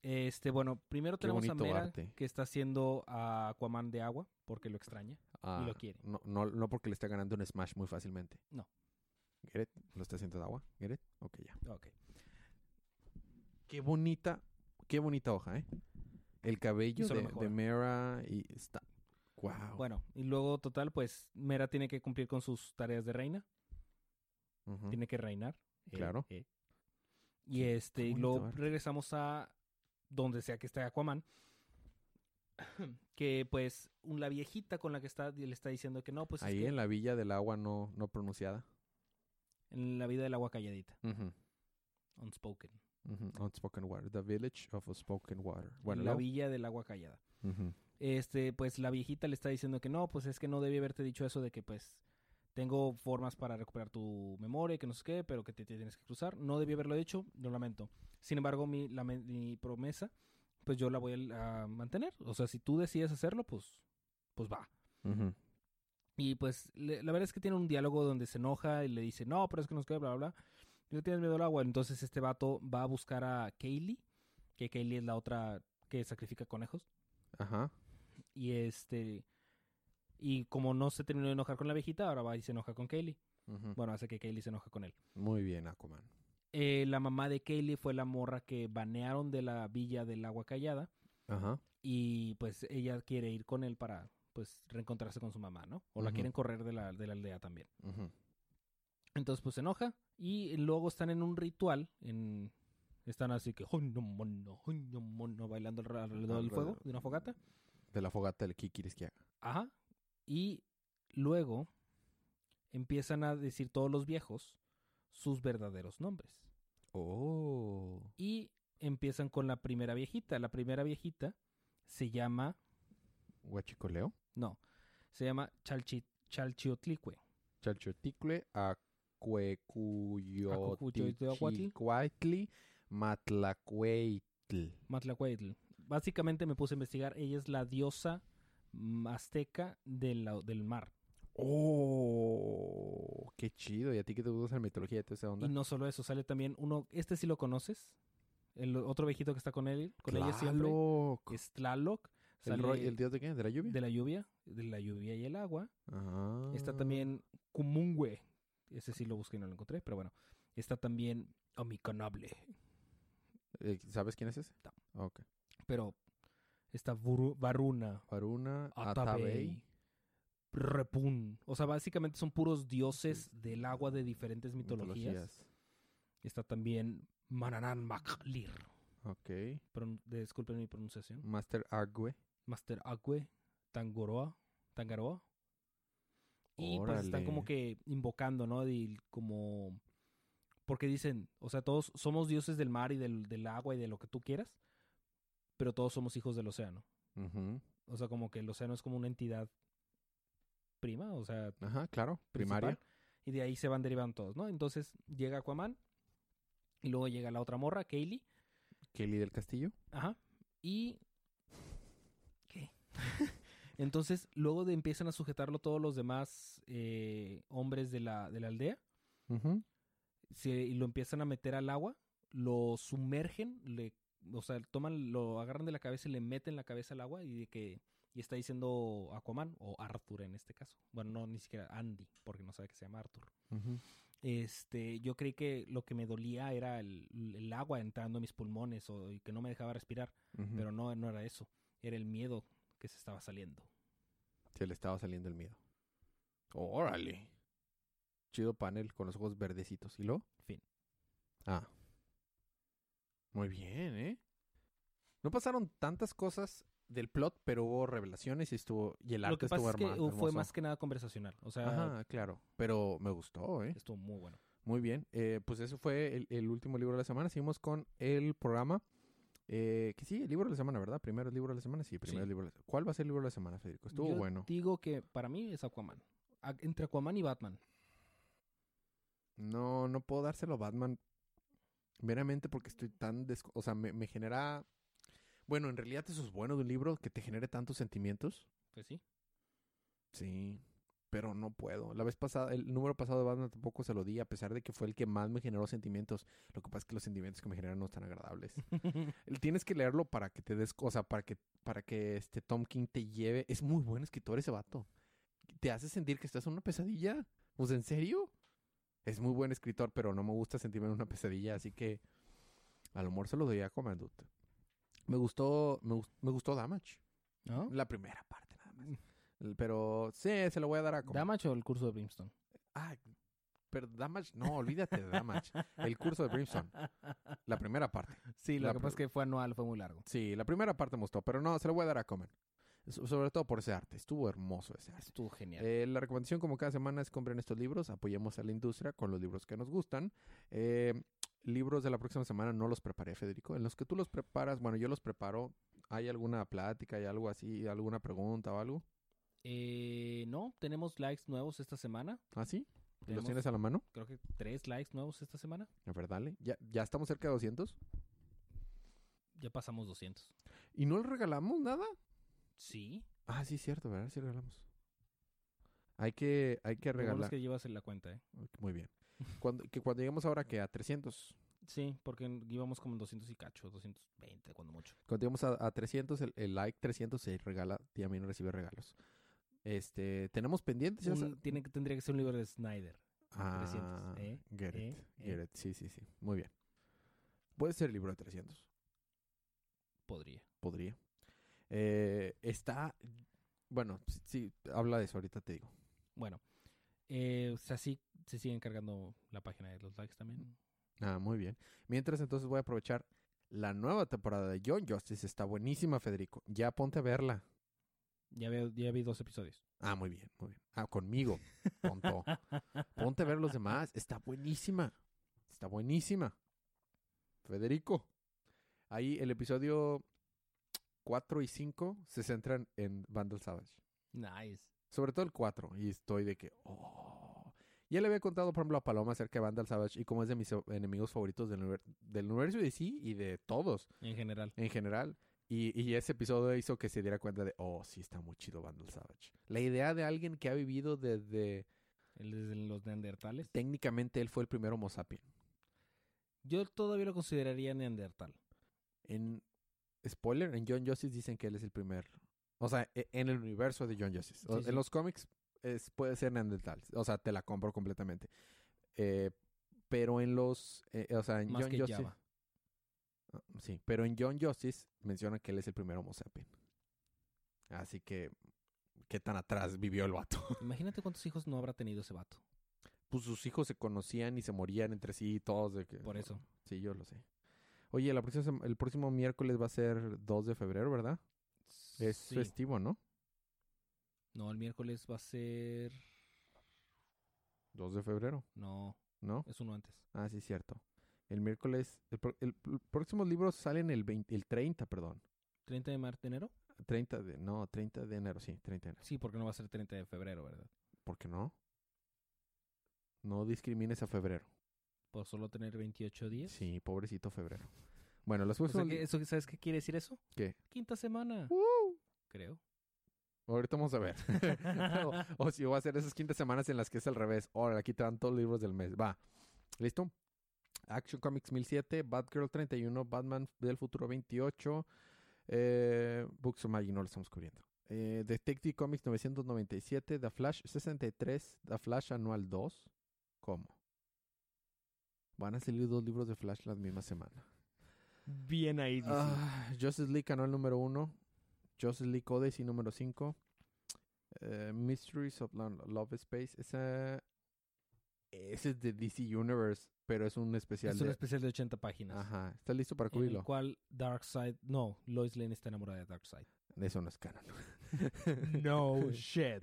Este, bueno, primero tenemos a Mera, arte. que está haciendo a Aquaman de agua, porque lo extraña. Ah, lo quiere. No, no, no porque le está ganando un Smash muy fácilmente. No. Get it? ¿Lo está haciendo de agua? Get it? Ok, ya. Ok. Qué bonita, qué bonita hoja, ¿eh? El cabello de, Mera y está... Wow. Bueno, y luego, total, pues Mera tiene que cumplir con sus tareas de reina. Tiene que reinar. eh, Claro. eh. Y este, y luego arte. regresamos a donde sea que esté Aquaman. que pues la viejita con la que está le está diciendo que no, pues es Ahí que en la villa del agua no, no pronunciada. en la vida del agua calladita, unspoken. Ujú. Unspoken water. The village of unspoken water. Bueno, la luego- villa del agua callada. Ujú. Este, pues la viejita le está diciendo que no, pues es que no debí haberte dicho eso de que pues tengo formas para recuperar tu memoria, y que no sé qué, pero que te, te tienes que cruzar. No debí haberlo dicho, lo lamento. Sin embargo, mi, la mi promesa, pues yo la voy a, a mantener. O sea, si tú decides hacerlo, pues, pues va. Ujú. Y pues le- la verdad es que tiene un diálogo donde se enoja y le dice, no, pero es que nos queda, bla, bla, bla. Y le tienes miedo al agua. Entonces este vato va a buscar a Kaylee, que Kaylee es la otra que sacrifica conejos. Ajá. Y este. Y como no se terminó de enojar con la viejita, ahora va y se enoja con Kaylee. Bueno, hace que Kaylee se enoja con él. Muy bien, Aquaman. Eh, la mamá de Kaylee fue la morra que banearon de la villa del agua callada. Ajá. Y pues ella quiere ir con él para pues reencontrarse con su mamá, ¿no? O la quieren correr de la, de la aldea también. Ujú. Entonces pues se enoja. Y luego están en un ritual. En, están así que "Hoy mono, mono", bailando alre- alrededor del fuego de una fogata. De la fogata del ¿qué quieres que haga? Ajá. Y luego empiezan a decir todos los viejos sus verdaderos nombres. Oh. Y empiezan con la primera viejita. La primera viejita se llama, Huachicoleo. no, se llama Chalchi, Chalchiotlicue. Chalchoticle, Acucuyotihuatl. Acuecuyotihuatli, Matlacueitl. Matlacuaitl. Básicamente me puse a investigar. Ella es la diosa azteca de la- del mar. Oh, qué chido. ¿Y a ti qué te gusta la mitología toda esa onda? Y no solo eso, sale también uno, este sí lo conoces, el otro viejito que está con él, con ella siempre, Tlaloc. es Tlaloc, ¿El, ¿El dios de qué? ¿De la lluvia? de la lluvia, de la lluvia y el agua. Ah. Está también Kumungwe, ese sí lo busqué y no lo encontré, pero bueno. Está también Omicanable, Eh, ¿Sabes quién es ese? No. Ok. pero está Varuna, Varuna, Atabey. Repun. O sea, básicamente son puros dioses del agua de diferentes mitologías. Está también Mananan Maklir. Ok. Pron- disculpen mi pronunciación. Master Agüe. Master Agüe, Tangoroa, Tangaroa. Y pues están como que invocando, ¿no? Y como... Porque dicen, o sea, todos somos dioses del mar y del, del agua y de lo que tú quieras, pero todos somos hijos del océano. O sea, como que el océano es como una entidad prima, o sea, Ajá, claro. principal, Primaria. Y de ahí se van derivando todos, ¿no? Entonces llega Aquaman y luego llega la otra morra, Kaylee. Kelly del Castillo. Ajá. Y. ¿Qué? Entonces, luego de empiezan a sujetarlo todos los demás eh, hombres de la, de la aldea. Se- y lo empiezan a meter al agua. Lo sumergen. Le, o sea, toman, lo agarran de la cabeza y le meten la cabeza al agua. Y de que. Y está diciendo Aquaman, o Arthur en este caso. Bueno, no, ni siquiera Andy, porque no sabe que se llama Arthur. Este, yo creí que lo que me dolía era el, el agua entrando a mis pulmones o, y que no me dejaba respirar. Pero no, no era eso. Era el miedo que se estaba saliendo. Se le estaba saliendo el miedo. Órale. Chido panel con los ojos verdecitos. ¿Y luego? Fin. Ah. Muy bien, ¿eh? No pasaron tantas cosas del plot, pero hubo revelaciones y estuvo... Y el Lo arte estuvo es que fue más que nada conversacional. O sea, Ajá, claro. Pero me gustó, ¿eh? estuvo muy bueno. Muy bien. Eh, pues eso fue el, el último libro de la semana. Seguimos con el programa. Eh, que sí, el libro de la semana, ¿verdad? Primero el libro de la semana. Sí, primero Sí. el libro de la semana. ¿Cuál va a ser el libro de la semana, Federico? Estuvo Yo bueno. Digo que para mí es Aquaman. A- entre Aquaman y Batman. No, no puedo dárselo a Batman. Meramente porque estoy tan... O sea, me, me genera... Bueno, en realidad eso es bueno de un libro que te genere tantos sentimientos. Pues sí. Sí, pero no puedo. La vez pasada, el número pasado de Batman tampoco se lo di, a pesar de que fue el que más me generó sentimientos. Lo que pasa es que los sentimientos que me generan no están agradables. Tienes que leerlo para que te des, o sea, para que, para que este Tom King te lleve. Es muy buen escritor ese vato. Te hace sentir que estás en una pesadilla. Pues, ¿en serio? Es muy buen escritor, pero no me gusta sentirme en una pesadilla, así que a lo mejor se lo doy a Comandut. Me gustó, me, me gustó Damage. ¿No? La primera parte Pero sí, se lo voy a dar a como. ¿Damage o el curso de Brimstone? Ah, pero Damage, no, olvídate de Damage. El curso de Brimstone. La primera parte. Sí, lo La que pasa es que fue anual, fue muy largo. Sí, la primera parte me gustó, pero no, se lo voy a dar a Comen. So- Sobre todo por ese arte. Estuvo hermoso ese arte. Estuvo genial. Eh, la recomendación, como cada semana, es compren estos libros, apoyemos a la industria con los libros que nos gustan. Eh, libros de la próxima semana no los preparé, Federico. En los que tú los preparas, bueno, yo los preparo. ¿Hay alguna plática, hay algo así, alguna pregunta o algo? Eh, no, tenemos likes nuevos esta semana. ¿Ah, sí? ¿Los tienes a la mano? Creo que tres likes nuevos esta semana. A ver, dale. ¿Ya, ya estamos cerca de 200? Ya pasamos 200. ¿Y no le regalamos nada? Sí. Ah, sí, cierto, ¿verdad? Sí regalamos. Hay que, hay que regalar. que llevas en la cuenta, ¿eh? Muy bien. Cuando, que cuando lleguemos ahora que a 300, Sí, porque íbamos como en 200 y cacho, 220 cuando mucho. cuando lleguemos a, a 300, el, el like 300 se regala, y a mí no recibe regalos. Este, tenemos pendientes. ya Un- tiene que, tendría que ser un libro de Snyder. Ah, 300, ¿eh? Get it, ¿eh? get ¿eh? it. Sí, sí, sí. Muy bien. Puede ser el libro de 300. Podría. Podría. Eh, está, bueno, sí, sí, habla de eso, ahorita te digo. Bueno, eh, o sea, sí se sigue encargando la página de los likes también. Ah, muy bien. Mientras entonces voy a aprovechar la nueva temporada de John Justice. Está buenísima, Federico. Ya ponte a verla. Ya, veo, ya vi dos episodios. Ah, muy bien, muy bien. Ah, conmigo, tonto. Ponte a ver los demás. Está buenísima. Está buenísima. Federico. Ahí el episodio 4 y 5 se centran en Vandal Savage. Nice. Sobre todo el 4. Y estoy de que... Oh. Ya le había contado, por ejemplo, a Paloma acerca de Vandal Savage y cómo es de mis enemigos favoritos del, del universo de sí y de todos En general. en general. Y, y ese episodio hizo que se diera cuenta de, oh, sí está muy chido Vandal Savage. La idea de alguien que ha vivido desde... El de los neandertales. Técnicamente él fue el primer Homo sapien. Yo todavía lo consideraría neandertal. En spoiler, en John Justice dicen que él es el primer. O sea, e- en el universo de John Justice. Sí. En los cómics es, puede ser Neandertal. O sea, te la compro completamente. Eh, pero en los. eh, o sea, en Más John que Justice. Java. Ah, Sí, pero en John Justice menciona que él es el primer Homo sapien. Así que. ¿Qué tan atrás vivió el vato? Imagínate cuántos hijos no habrá tenido ese vato. Pues sus hijos se conocían y se morían entre sí, todos. De que, Por eso. Sí, yo lo sé. Oye, la próxima sem- el próximo miércoles va a ser 2 de febrero, ¿verdad? Es Sí. festivo, ¿no? No, el miércoles va a ser... 2 de febrero, No, ¿no? es uno antes. Ah, sí, cierto. El miércoles, el, pro- el pr- próximos libros salen el 20, el 30, perdón. ¿30 de, mar de enero? 30 de, no, 30 de enero, sí, 30 de enero. Sí, porque no va a ser 30 de febrero, ¿verdad? ¿Por qué no? No discrimines a febrero. Por solo tener 28 días. Sí, pobrecito febrero. Bueno, los O sea que eso, ¿Sabes qué quiere decir eso? ¿Qué? Quinta semana, ¡Uh! creo. Ahorita vamos a ver. o, o si voy a hacer esas quintas semanas en las que es al revés. Ahora, aquí te dan todos los libros del mes. Va. ¿Listo? Action Comics 1007, Batgirl 31, Batman del futuro 28, eh, Books of Magic no lo estamos cubriendo. Eh, Detective Comics 997, The Flash 63, The Flash Anual 2. ¿Cómo? Van a salir dos libros de Flash la misma semana. Bien ahí, dice. Ah, Justice League Anual número 1, Justice League Odyssey número 5, Mysteries of Lo- Love Space. Esa, ese es de DC Universe, pero es un especial es un de... especial de 80 páginas. Ajá, ¿estás listo para En cubrirlo? el cual Darkseid... No, Lois Lane está enamorada de Darkseid. Eso no es canon. No shit.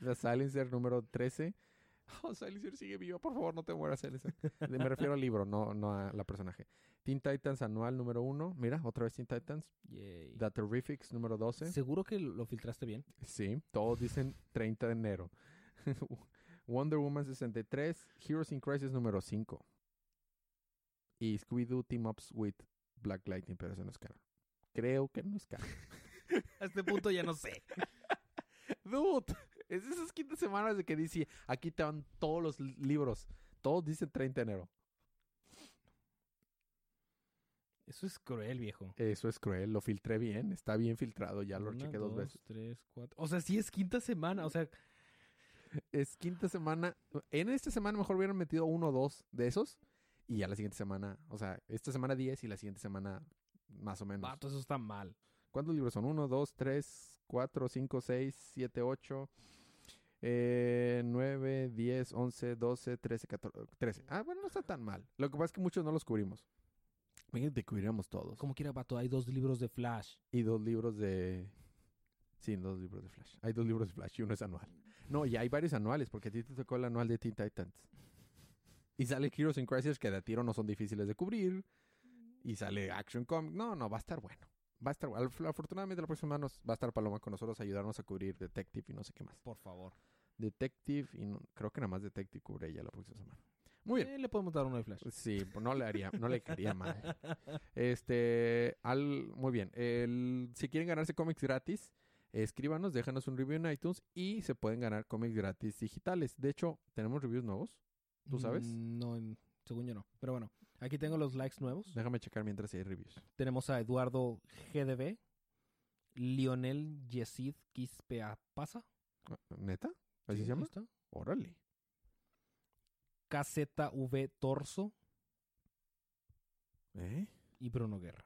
The Silencer número 13. Oh, Silencer sigue viva, por favor, no te mueras, Silencer. Me refiero al libro, no, no a la personaje. Teen Titans anual número 1. Mira, otra vez Teen Titans. Yay. The Terrifics número 12. ¿Seguro que lo filtraste bien? Sí, todos dicen 30 de enero. Wonder Woman 63, Heroes in Crisis número 5. Y Scooby-Doo Team Ups with Black Lightning, pero eso no es canon. Creo que no es canon. A este punto ya no sé. Dude, es esas quintas semanas de que dice, aquí te van todos los li- libros. Todos dicen 30 de enero. Eso es cruel, viejo. Eso es cruel, lo filtré bien, está bien filtrado, ya lo Una, chequé dos dos, veces. tres, cuatro. O sea, sí es quinta semana. O sea, Es quinta semana. En esta semana mejor hubieran metido uno o dos de esos. Y ya la siguiente semana, o sea, esta semana 10 y la siguiente semana más o menos. Vato, eso está mal. ¿Cuántos libros son? 1, 2, 3, 4, 5, 6, 7, 8, eh, 9, 10, 11, 12, 13, 14, 13. Ah, bueno, no está tan mal. Lo que pasa es que muchos no los cubrimos. Imagínate, cubriríamos todos. Como quiera, vato, hay dos libros de Flash. Y dos libros de... Sí, dos libros de Flash. Hay dos libros de Flash y uno es anual. No, y hay varios anuales, porque a ti te tocó el anual de Teen Titans. Y sale Heroes in Crisis, que de tiro no son difíciles de cubrir. Y sale Action Comic. No, no, va a estar bueno. Va a estar bueno. Afortunadamente la próxima semana nos- va a estar Paloma con nosotros a ayudarnos a cubrir Detective y no sé qué más. Por favor. Detective y no- creo que nada más Detective cubre ella la próxima semana. Muy bien. Eh, le podemos dar uno de Flash. Sí, pues no le haría, no le quería mal. Este, al, muy bien. El, si quieren ganarse cómics gratis, escríbanos, déjanos un review en iTunes y se pueden ganar cómics gratis digitales. De hecho, tenemos reviews nuevos. ¿Tú sabes? Mm, No, según yo no. Pero bueno, aquí tengo los likes nuevos. Déjame checar mientras hay reviews. Tenemos a Eduardo GDB, Lionel Yesid Quispeapasa. Ah, ¿Neta? ¿Así Sí, se llama? está. Órale. KZV Torso ¿Eh? y Bruno Guerra.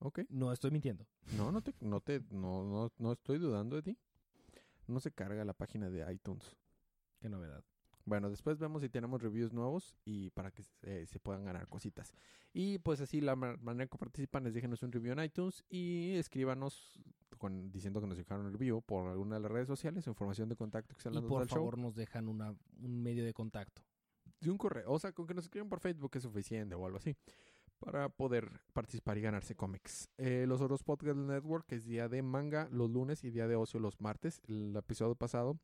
Ok. No estoy mintiendo. No, no te, no te, no, no, no estoy dudando de ti. No se carga la página de iTunes. Qué novedad. Bueno, después vemos si tenemos reviews nuevos y para que se, se puedan ganar cositas. Y pues así la ma- manera que participan es déjenos un review en iTunes y escríbanos con, diciendo que nos dejaron un review por alguna de las redes sociales o información de contacto que se Y por show. favor nos dejan una, un medio de contacto. Y un correo, o sea, con que nos escriban por Facebook es suficiente o algo así para poder participar y ganarse cómics. Eh, los otros podcast network es día de manga los lunes y día de ocio los martes. El episodio pasado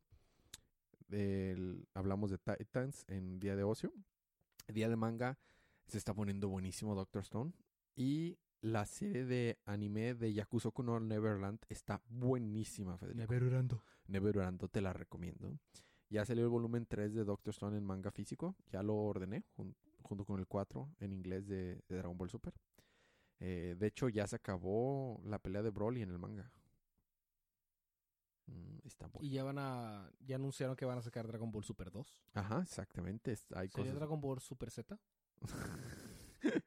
hablamos de Titans en día de ocio. El día de manga se está poniendo buenísimo Doctor Stone y la serie de anime de Yakuza no Neverland está buenísima, Federico. Neverando te la recomiendo. Ya salió el volumen 3 de Doctor Stone en manga físico. Ya lo ordené jun- junto con el 4 en inglés de, de Dragon Ball Super. Eh, de hecho, ya se acabó la pelea de Broly en el manga. Mm, está bueno. Y ya van a. Ya anunciaron que van a sacar Dragon Ball Super 2. Ajá, exactamente. hay ¿Sería cosas. Dragon Ball Super Z?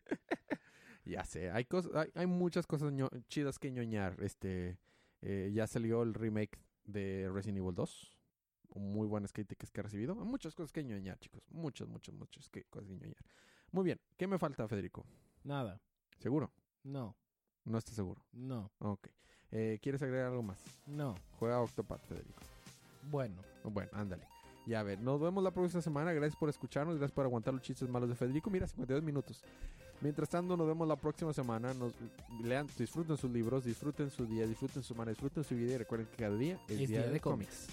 ya sé, hay cosas, hay, hay muchas cosas ño- chidas que ñoñar. Este, eh, ya salió el remake de Resident Evil 2. Un muy buenas críticas que ha recibido. Muchas cosas que ñoñar, chicos. Muchas, muchas, muchas que, cosas que ñoñar. Muy bien. ¿Qué me falta, Federico? Nada. ¿Seguro? No. No estás seguro. No. Ok. Eh, ¿Quieres agregar algo más? No. Juega Octopath, Federico. Bueno. Bueno, ándale. Ya a ver, nos vemos la próxima semana. Gracias por escucharnos, gracias por aguantar los chistes malos de Federico. Mira, 52 minutos. Mientras tanto, nos vemos la próxima semana. Nos lean, disfruten sus libros, disfruten su día, disfruten su semana, disfruten su vida y recuerden que cada día es, Es día de cómics.